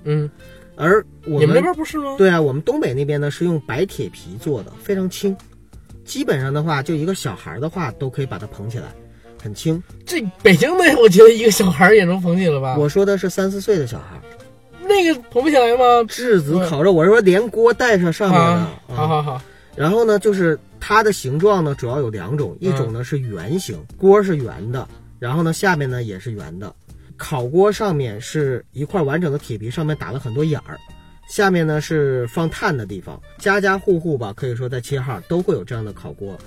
[SPEAKER 1] 嗯，
[SPEAKER 2] 而我
[SPEAKER 1] 你们那边不是吗？
[SPEAKER 2] 对啊，我们东北那边呢是用白铁皮做的，非常轻，基本上的话，就一个小孩儿的话都可以把它捧起来，很轻。
[SPEAKER 1] 这北京的，我觉得一个小孩儿也能捧起了吧？
[SPEAKER 2] 我说的是三四岁的小孩儿，
[SPEAKER 1] 那个捧不起来吗？
[SPEAKER 2] 质子烤肉，我是说连锅带上上面的。
[SPEAKER 1] 啊，好
[SPEAKER 2] 啊
[SPEAKER 1] 好好，
[SPEAKER 2] 然后呢，就是它的形状呢主要有两种，一种呢是圆形，锅是圆的，然后呢下面呢也是圆的。烤锅上面是一块完整的铁皮，上面打了很多眼儿，下面呢是放炭的地方。家家户户吧，可以说在齐齐哈尔都会有这样的烤锅。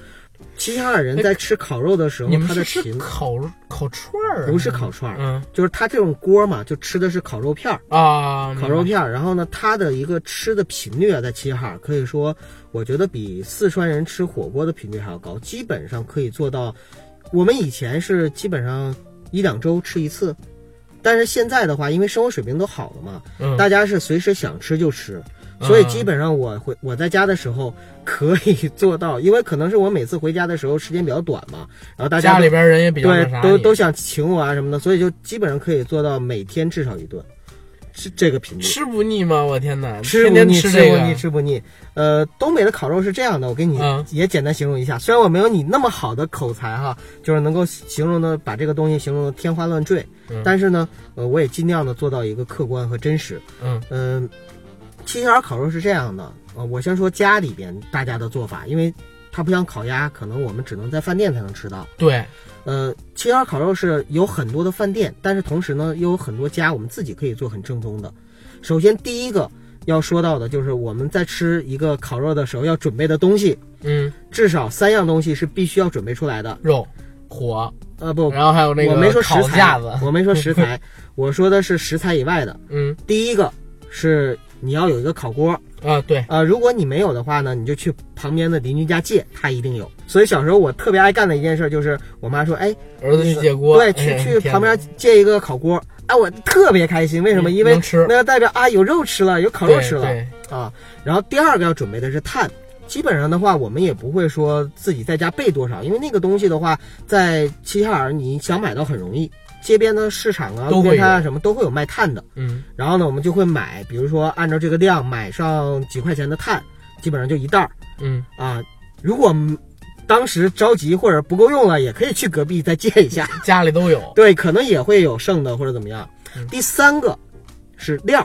[SPEAKER 2] 齐齐哈尔人在吃烤肉的时候他的频
[SPEAKER 1] 烤烤串儿啊？
[SPEAKER 2] 不是烤串儿，
[SPEAKER 1] 嗯
[SPEAKER 2] 就是他这种锅嘛，就吃的是烤肉片儿。
[SPEAKER 1] 啊，
[SPEAKER 2] 烤肉片儿，然后呢，它的一个吃的频率啊，在齐齐哈尔可以说，我觉得比四川人吃火锅的频率还要高，基本上可以做到。我们以前是基本上一两周吃一次，但是现在的话，因为生活水平都好了嘛，
[SPEAKER 1] 嗯，
[SPEAKER 2] 大家是随时想吃就吃，所以基本上我回我在家的时候可以 <laughs> 做到，因为可能是我每次回家的时候时间比较短嘛，然后大家
[SPEAKER 1] 家里边人也比较那
[SPEAKER 2] 对都都想请我啊什么的，所以就基本上可以做到每天至少一顿，是这个频率。
[SPEAKER 1] 吃不腻吗？我天哪，
[SPEAKER 2] 吃不腻，
[SPEAKER 1] 吃
[SPEAKER 2] 不腻，吃不腻。呃，东北的烤肉是这样的，我给你
[SPEAKER 1] 嗯
[SPEAKER 2] 也简单形容一下。虽然我没有你那么好的口才哈，就是能够形容的把这个东西形容的天花乱坠，
[SPEAKER 1] 嗯
[SPEAKER 2] 但是呢，呃，我也尽量的做到一个客观和真实。
[SPEAKER 1] 嗯
[SPEAKER 2] 嗯，七星儿烤肉是这样的，呃，我先说家里边大家的做法，因为它不像烤鸭，可能我们只能在饭店才能吃到。
[SPEAKER 1] 对，
[SPEAKER 2] 呃，七星儿烤肉是有很多的饭店，但是同时呢，又有很多家我们自己可以做很正宗的。首先第一个要说到的就是我们在吃一个烤肉的时候要准备的东西，
[SPEAKER 1] 嗯，
[SPEAKER 2] 至少三样东西是必须要准备出来的。
[SPEAKER 1] 肉、火，
[SPEAKER 2] 呃，不，
[SPEAKER 1] 然后还有那个
[SPEAKER 2] 我没说食
[SPEAKER 1] 烤
[SPEAKER 2] 材
[SPEAKER 1] 架子，
[SPEAKER 2] 我没说食材，<laughs> 我说的是食材以外的。
[SPEAKER 1] 嗯
[SPEAKER 2] 第一个是你要有一个烤锅，<laughs>
[SPEAKER 1] 啊，对，
[SPEAKER 2] 呃，如果你没有的话呢，你就去旁边的邻居家借，他一定有。所以小时候我特别爱干的一件事就是，我妈说，哎，
[SPEAKER 1] 儿子去借锅，
[SPEAKER 2] 对，<laughs>
[SPEAKER 1] 哎
[SPEAKER 2] 去去旁边借一个烤锅，哎，我特别开心。为什么？
[SPEAKER 1] 嗯
[SPEAKER 2] 因为那代表啊有肉吃了，有烤肉吃了，啊。然后第二个要准备的是碳。基本上的话，我们也不会说自己在家备多少，因为那个东西的话，在齐齐哈尔你想买到很容易，街边的市场啊、路边摊啊什么都会有卖碳的。
[SPEAKER 1] 嗯
[SPEAKER 2] 然后呢，我们就会买，比如说按照这个量买上几块钱的碳，基本上就一袋儿
[SPEAKER 1] 嗯，
[SPEAKER 2] 啊。如果嗯当时着急或者不够用了，也可以去隔壁再借一下。<laughs>
[SPEAKER 1] 家里都有，
[SPEAKER 2] 对，可能也会有剩的或者怎么样
[SPEAKER 1] 嗯。
[SPEAKER 2] 第三个是料，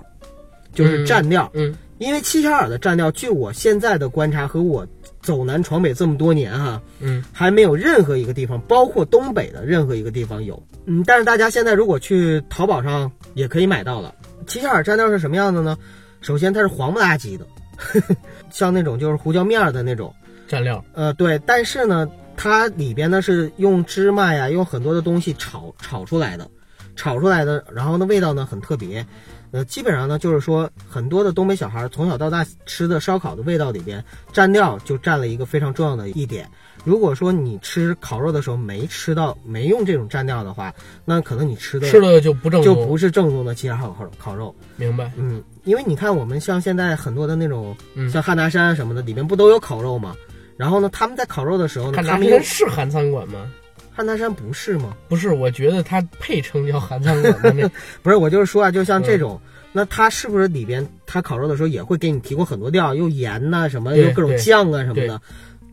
[SPEAKER 2] 就是蘸料，
[SPEAKER 1] 嗯
[SPEAKER 2] 因为七巧尔的蘸料，据我现在的观察和我走南闯北这么多年哈，
[SPEAKER 1] 嗯
[SPEAKER 2] 还没有任何一个地方，包括东北的任何一个地方有。嗯，但是大家现在如果去淘宝上也可以买到了。齐齐哈尔蘸料是什么样的呢？首先它是黄不拉几的呵呵，<laughs> 像那种就是胡椒面儿的那种。
[SPEAKER 1] 蘸料，
[SPEAKER 2] 呃，对，但是呢，它里边呢是用芝麻呀，用很多的东西炒炒出来的，炒出来的，然后呢味道呢很特别，呃，基本上呢就是说很多的东北小孩从小到大吃的烧烤的味道里边，蘸料就占了一个非常重要的一点。如果说你吃烤肉的时候没吃到没用这种蘸料的话，那可能你吃的
[SPEAKER 1] 吃的就不正宗，
[SPEAKER 2] 就不是正宗的齐齐哈尔烤肉烤肉。
[SPEAKER 1] 明白？
[SPEAKER 2] 嗯，因为你看我们像现在很多的那种
[SPEAKER 1] 嗯，
[SPEAKER 2] 像汉拿山什么的，里面不都有烤肉吗？然后呢，他们在烤肉的时候呢，
[SPEAKER 1] 汉拿
[SPEAKER 2] 他们用
[SPEAKER 1] 山是韩餐馆吗？
[SPEAKER 2] 汉拿山不是吗？
[SPEAKER 1] 不是，我觉得它配称叫韩餐馆的那，<laughs>
[SPEAKER 2] 不是，我就是说啊，就像这种，
[SPEAKER 1] 嗯。
[SPEAKER 2] 那它是不是里边它烤肉的时候也会给你提供很多料，又盐呐、什么，
[SPEAKER 1] 对
[SPEAKER 2] 又各种酱啊什么的，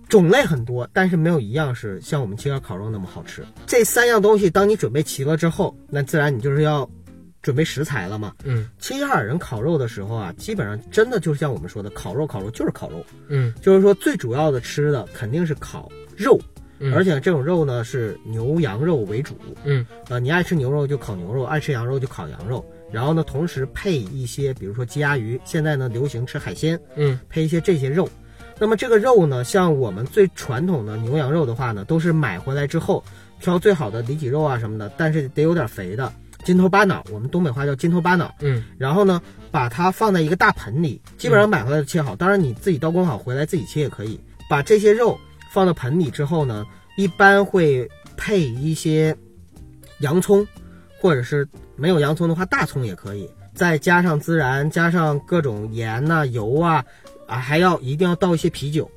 [SPEAKER 2] 种类很多，但是没有一样是像我们青椒烤肉那么好吃。这三样东西，当你准备齐了之后，那自然你就是要准备食材了嘛。
[SPEAKER 1] 嗯。
[SPEAKER 2] 齐齐哈尔人烤肉的时候啊，基本上真的就像我们说的，烤肉烤肉就是烤肉，
[SPEAKER 1] 嗯。
[SPEAKER 2] 就是说最主要的吃的肯定是烤肉，
[SPEAKER 1] 嗯，
[SPEAKER 2] 而且这种肉呢是牛羊肉为主。
[SPEAKER 1] 嗯
[SPEAKER 2] 呃，你爱吃牛肉就烤牛肉，爱吃羊肉就烤羊肉。然后呢，同时配一些，比如说鸡鸭鱼，现在呢流行吃海鲜，
[SPEAKER 1] 嗯
[SPEAKER 2] 配一些这些肉。那么这个肉呢，像我们最传统的牛羊肉的话呢，都是买回来之后挑最好的里脊肉啊什么的，但是得有点肥的，筋头巴脑，我们东北话叫筋头巴脑。
[SPEAKER 1] 嗯
[SPEAKER 2] 然后呢，把它放在一个大盆里，基本上买回来就切好，当然你自己刀工好，回来自己切也可以。把这些肉放到盆里之后呢，一般会配一些洋葱，或者是没有洋葱的话，大葱也可以，再加上孜然，加上各种盐呐、油啊，啊，还要一定要倒一些啤酒，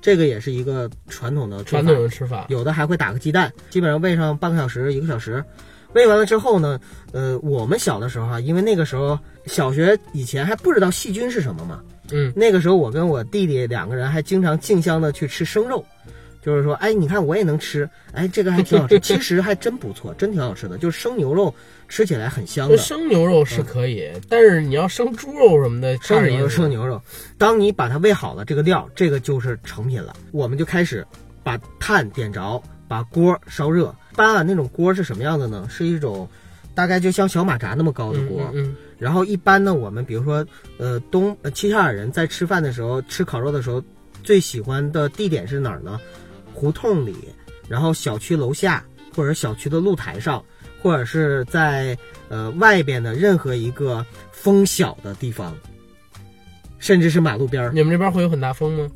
[SPEAKER 2] 这个也是一个传统的
[SPEAKER 1] 传统的吃法，
[SPEAKER 2] 有的还会打个鸡蛋，基本上喂上半个小时、一个小时。喂完了之后呢，呃，我们小的时候啊，因为那个时候小学以前还不知道细菌是什么嘛，
[SPEAKER 1] 嗯
[SPEAKER 2] 那个时候我跟我弟弟两个人还经常竞相的去吃生肉，就是说，哎，你看我也能吃，哎，这个还挺好吃，<laughs> 其实还真不错，真挺好吃的，就是生牛肉吃起来很香的。
[SPEAKER 1] 生牛肉是可以，但是你要生猪肉什么的，
[SPEAKER 2] 生牛肉，生牛肉。当你把它喂好了，这个料，这个就是成品了。我们就开始把炭点着，把锅烧热。一般啊，那种锅是什么样的呢？是一种大概就像小马扎那么高的
[SPEAKER 1] 嗯
[SPEAKER 2] 锅。
[SPEAKER 1] 嗯
[SPEAKER 2] 然后一般呢，我们比如说，呃，东呃齐齐哈尔人在吃饭的时候，吃烤肉的时候，最喜欢的地点是哪儿呢？胡同里，然后小区楼下，或者小区的露台上，或者是在呃外边的任何一个风小的地方，甚至是马路边儿
[SPEAKER 1] 嗯，。你们这边会有很大风吗？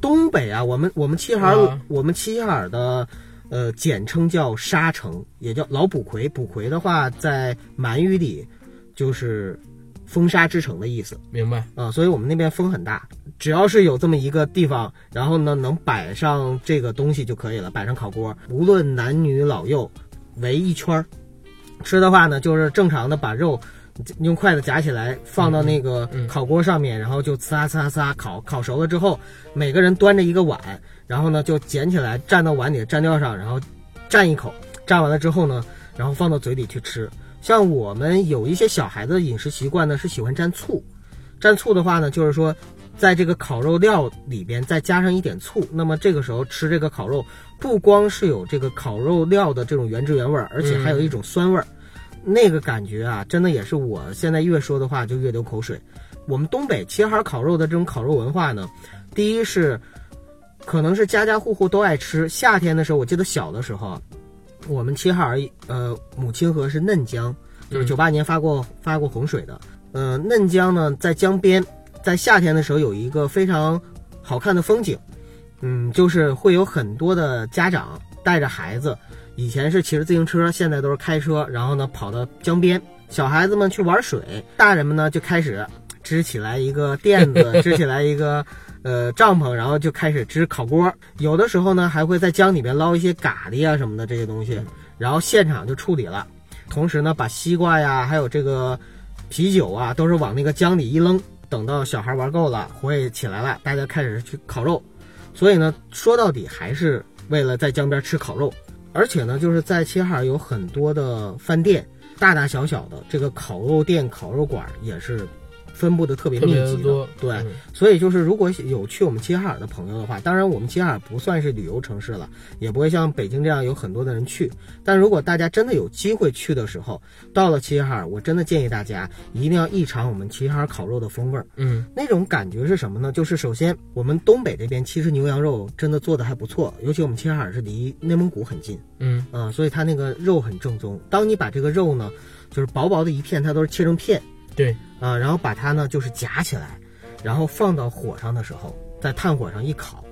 [SPEAKER 2] 东北啊，我们我们齐齐哈尔、
[SPEAKER 1] 啊
[SPEAKER 2] 我们齐齐哈尔的呃，简称叫沙城，也叫老卜魁。卜魁的话，在满语里就是风沙之城的意思
[SPEAKER 1] 明白。
[SPEAKER 2] 啊、所以我们那边风很大。只要是有这么一个地方，然后呢能摆上这个东西就可以了，摆上烤锅，无论男女老幼，围一圈儿。吃的话呢，就是正常的把肉用筷子夹起来，放到那个烤锅上面，然后就呲啦呲啦呲啦烤，烤熟了之后，每个人端着一个碗，然后呢就捡起来蘸到碗里的蘸料上，然后蘸一口，蘸完了之后呢，然后放到嘴里去吃。像我们有一些小孩子的饮食习惯呢，是喜欢蘸醋。蘸醋的话呢，就是说，在这个烤肉料里边再加上一点醋，那么这个时候吃这个烤肉，不光是有这个烤肉料的这种原汁原味儿，而且还有一种酸味儿。那个感觉啊，真的也是我现在越说的话就越流口水。我们东北齐齐哈尔烤肉的这种烤肉文化呢，第一是可能是家家户户都爱吃。夏天的时候，我记得小的时候，我们齐齐哈尔呃母亲河是嫩江，就是
[SPEAKER 1] 嗯
[SPEAKER 2] 九八年发过发过洪水的。呃，嫩江呢在江边，在夏天的时候有一个非常好看的风景，嗯，就是会有很多的家长带着孩子，以前是骑着自行车，现在都是开车，然后呢跑到江边，小孩子们去玩水，大人们呢就开始支起来一个垫子，支起来一个呃帐篷，然后就开始支烤锅。有的时候呢还会在江里边捞一些蛤蜊啊什么的这些东西，然后现场就处理了。同时呢，把西瓜呀，还有这个啤酒啊，都是往那个江里一扔。等到小孩玩够了，火也起来了，大家开始去烤肉。所以呢，说到底还是为了在江边吃烤肉。而且呢，就是在齐齐哈尔有很多的饭店，大大小小的这个烤肉店、烤肉馆也是分布的特别
[SPEAKER 1] 特
[SPEAKER 2] 密集的。对，
[SPEAKER 1] 嗯
[SPEAKER 2] 所以就是，如果有去我们齐齐哈尔的朋友的话，当然我们齐齐哈尔不算是旅游城市了，也不会像北京这样有很多的人去。但如果大家真的有机会去的时候，到了齐齐哈尔，我真的建议大家一定要一尝我们齐齐哈尔烤肉的风味儿。
[SPEAKER 1] 嗯
[SPEAKER 2] 那种感觉是什么呢？就是首先我们东北这边其实牛羊肉真的做的还不错，尤其我们齐齐哈尔是离内蒙古很近
[SPEAKER 1] 嗯
[SPEAKER 2] 啊、所以它那个肉很正宗。当你把这个肉呢，就是薄薄的一片，它都是切成片，
[SPEAKER 1] 对，
[SPEAKER 2] 啊，然后把它呢就是夹起来，然后放到火上的时候，在炭火上一烤，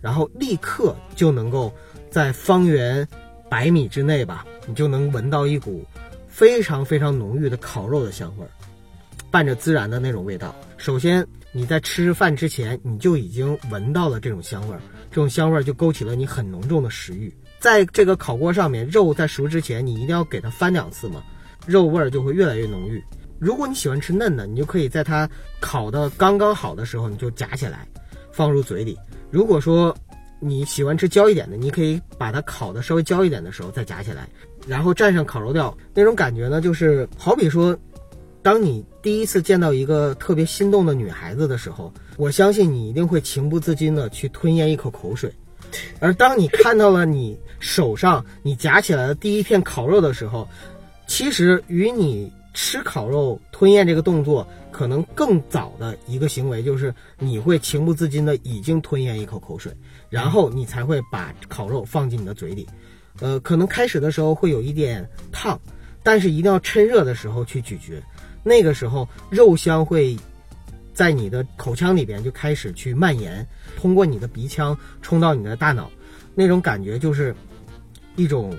[SPEAKER 2] 然后立刻就能够在方圆百米之内吧，你就能闻到一股非常非常浓郁的烤肉的香味儿，伴着孜然的那种味道。首先你在吃饭之前，你就已经闻到了这种香味儿，这种香味儿就勾起了你很浓重的食欲。在这个烤锅上面，肉在熟之前，你一定要给它翻两次嘛，肉味儿就会越来越浓郁。如果你喜欢吃嫩的，你就可以在它烤的刚刚好的时候，你就夹起来，放入嘴里。如果说你喜欢吃焦一点的，你可以把它烤的稍微焦一点的时候再夹起来，然后蘸上烤肉料，那种感觉呢，就是好比说，当你第一次见到一个特别心动的女孩子的时候，我相信你一定会情不自禁的去吞咽一口口水。而当你看到了你手上你夹起来的第一片烤肉的时候，其实与你吃烤肉吞咽这个动作可能更早的一个行为，就是你会情不自禁的已经吞咽一口口水，然后你才会把烤肉放进你的嘴里。呃，可能开始的时候会有一点烫，但是一定要趁热的时候去咀嚼，那个时候肉香会在你的口腔里边就开始去蔓延，通过你的鼻腔冲到你的大脑，那种感觉就是一种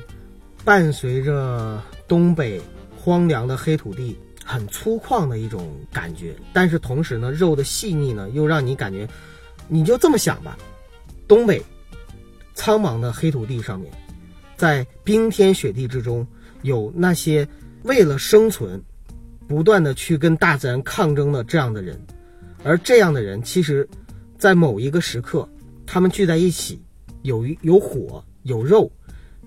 [SPEAKER 2] 伴随着东北荒凉的黑土地很粗犷的一种感觉，但是同时呢，肉的细腻呢又让你感觉，你就这么想吧，东北苍茫的黑土地上面，在冰天雪地之中，有那些为了生存，不断的去跟大自然抗争的这样的人，而这样的人其实，在某一个时刻，他们聚在一起，有有火，有肉，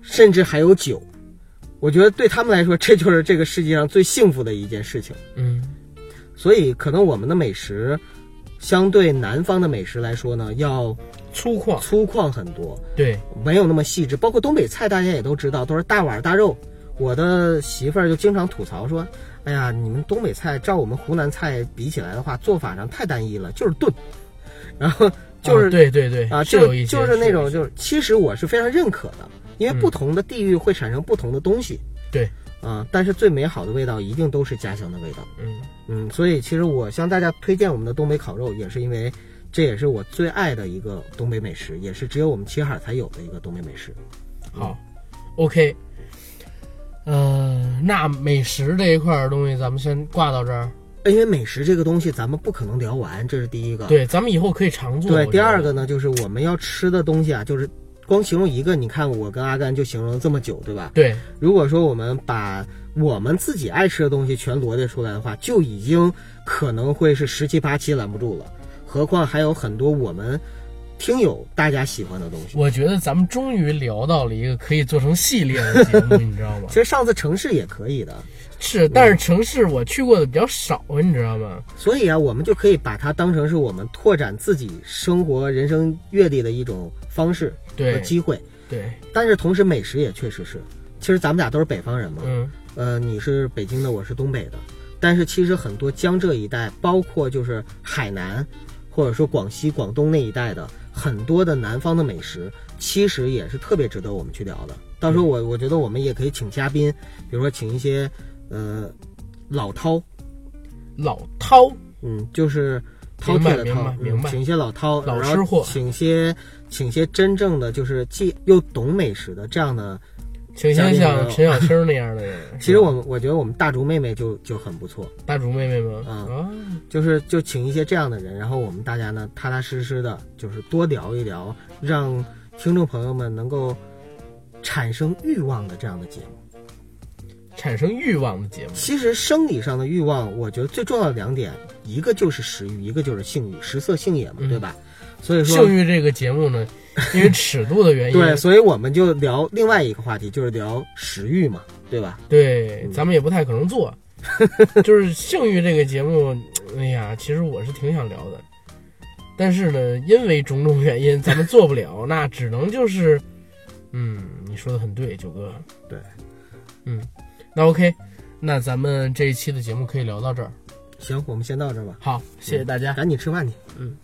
[SPEAKER 2] 甚至还有酒。我觉得对他们来说，这 <laughs> 就是这个世界上最幸福的一件事情。
[SPEAKER 1] 嗯
[SPEAKER 2] 所以，可能我们的美食，相对南方的美食来说呢，要
[SPEAKER 1] 粗犷，
[SPEAKER 2] 粗犷很多，
[SPEAKER 1] 对，
[SPEAKER 2] 没有那么细致。包括东北菜，大家也都知道，都是大碗大肉。我的媳妇儿就经常吐槽说：“哎呀，你们东北菜照我们湖南菜比起来的话，做法上太单一了，就是炖。”然后就是、
[SPEAKER 1] 啊对对对
[SPEAKER 2] 啊，就就是那种就是，其实我是非常认可的，因为
[SPEAKER 1] 嗯
[SPEAKER 2] 不同的地域会产生不同的东西。
[SPEAKER 1] 对，
[SPEAKER 2] 啊，但是最美好的味道一定都是家乡的味道。
[SPEAKER 1] 嗯
[SPEAKER 2] 嗯，所以其实我向大家推荐我们的东北烤肉，也是因为这也是我最爱的一个东北美食，也是只有我们齐齐哈尔才有的一个东北美食。
[SPEAKER 1] 好，OK。呃，那美食这一块儿东西，咱们先挂到这儿。
[SPEAKER 2] 因为美食这个东西，咱们不可能聊完，这是第一个。
[SPEAKER 1] 对，咱们以后可以常做。
[SPEAKER 2] 对，第二个呢，就是我们要吃的东西啊，就是光形容一个，你看我跟阿甘就形容了这么久，对吧？
[SPEAKER 1] 对，
[SPEAKER 2] 如果说我们把我们自己爱吃的东西全罗列出来的话，就已经可能会是十七八期拦不住了，何况还有很多我们听友大家喜欢的东西。
[SPEAKER 1] 我觉得咱们终于聊到了一个可以做成系列的节目，<laughs> 你知道吗
[SPEAKER 2] 其？实上次城市也可以的，
[SPEAKER 1] 是，但是城市我去过的比较少，你知道吗？
[SPEAKER 2] 所以啊，我们就可以把它当成是我们拓展自己生活、人生阅历的一种方式和
[SPEAKER 1] 对
[SPEAKER 2] 机会。
[SPEAKER 1] 对，
[SPEAKER 2] 但是同时，美食也确实是，其实咱们俩都是北方人嘛，
[SPEAKER 1] 嗯，
[SPEAKER 2] 呃，你是北京的，我是东北的，但是其实很多江浙一带，包括就是海南，或者说广西、广东那一带的很多的南方的美食，其实也是特别值得我们去聊的。到时候我我觉得我们也可以请嘉宾，比如说请一些呃老饕，
[SPEAKER 1] 老饕，
[SPEAKER 2] 嗯，就是饕餮的饕，
[SPEAKER 1] 明白明白。
[SPEAKER 2] 嗯请一些老饕，
[SPEAKER 1] 老吃货。
[SPEAKER 2] 请些请些真正的就是既又懂美食的这样的。
[SPEAKER 1] 请先像陈小青那样的 <laughs> 人。
[SPEAKER 2] 其实我们我觉得我们大竹妹妹就就很不错，
[SPEAKER 1] 大竹妹妹吗？
[SPEAKER 2] 嗯
[SPEAKER 1] 啊，
[SPEAKER 2] 就是就请一些这样的人，然后我们大家呢踏踏实实的，就是多聊一聊，让听众朋友们能够产生欲望的这样的节目。
[SPEAKER 1] 产生欲望的节目。
[SPEAKER 2] 其实生理上的欲望，我觉得最重要的两点，一个就是食欲，一个就是性欲，食色性也嘛，
[SPEAKER 1] 嗯
[SPEAKER 2] 对吧？所以说
[SPEAKER 1] 性欲这个节目呢，<laughs> 因为尺度的原因，
[SPEAKER 2] 对，所以我们就聊另外一个话题，就是聊食欲嘛，对吧？
[SPEAKER 1] 对，咱们也不太可能做。<laughs> 就是性欲这个节目，哎呀，其实我是挺想聊的，但是呢，因为种种原因，咱们做不了，<laughs> 那只能就是，嗯，你说的很对，九哥。
[SPEAKER 2] 对，
[SPEAKER 1] 嗯，那 OK，那咱们这一期的节目可以聊到这儿。
[SPEAKER 2] 行，我们先到这儿吧，
[SPEAKER 1] 好，谢谢大家。
[SPEAKER 2] 赶紧吃饭去。
[SPEAKER 1] 嗯。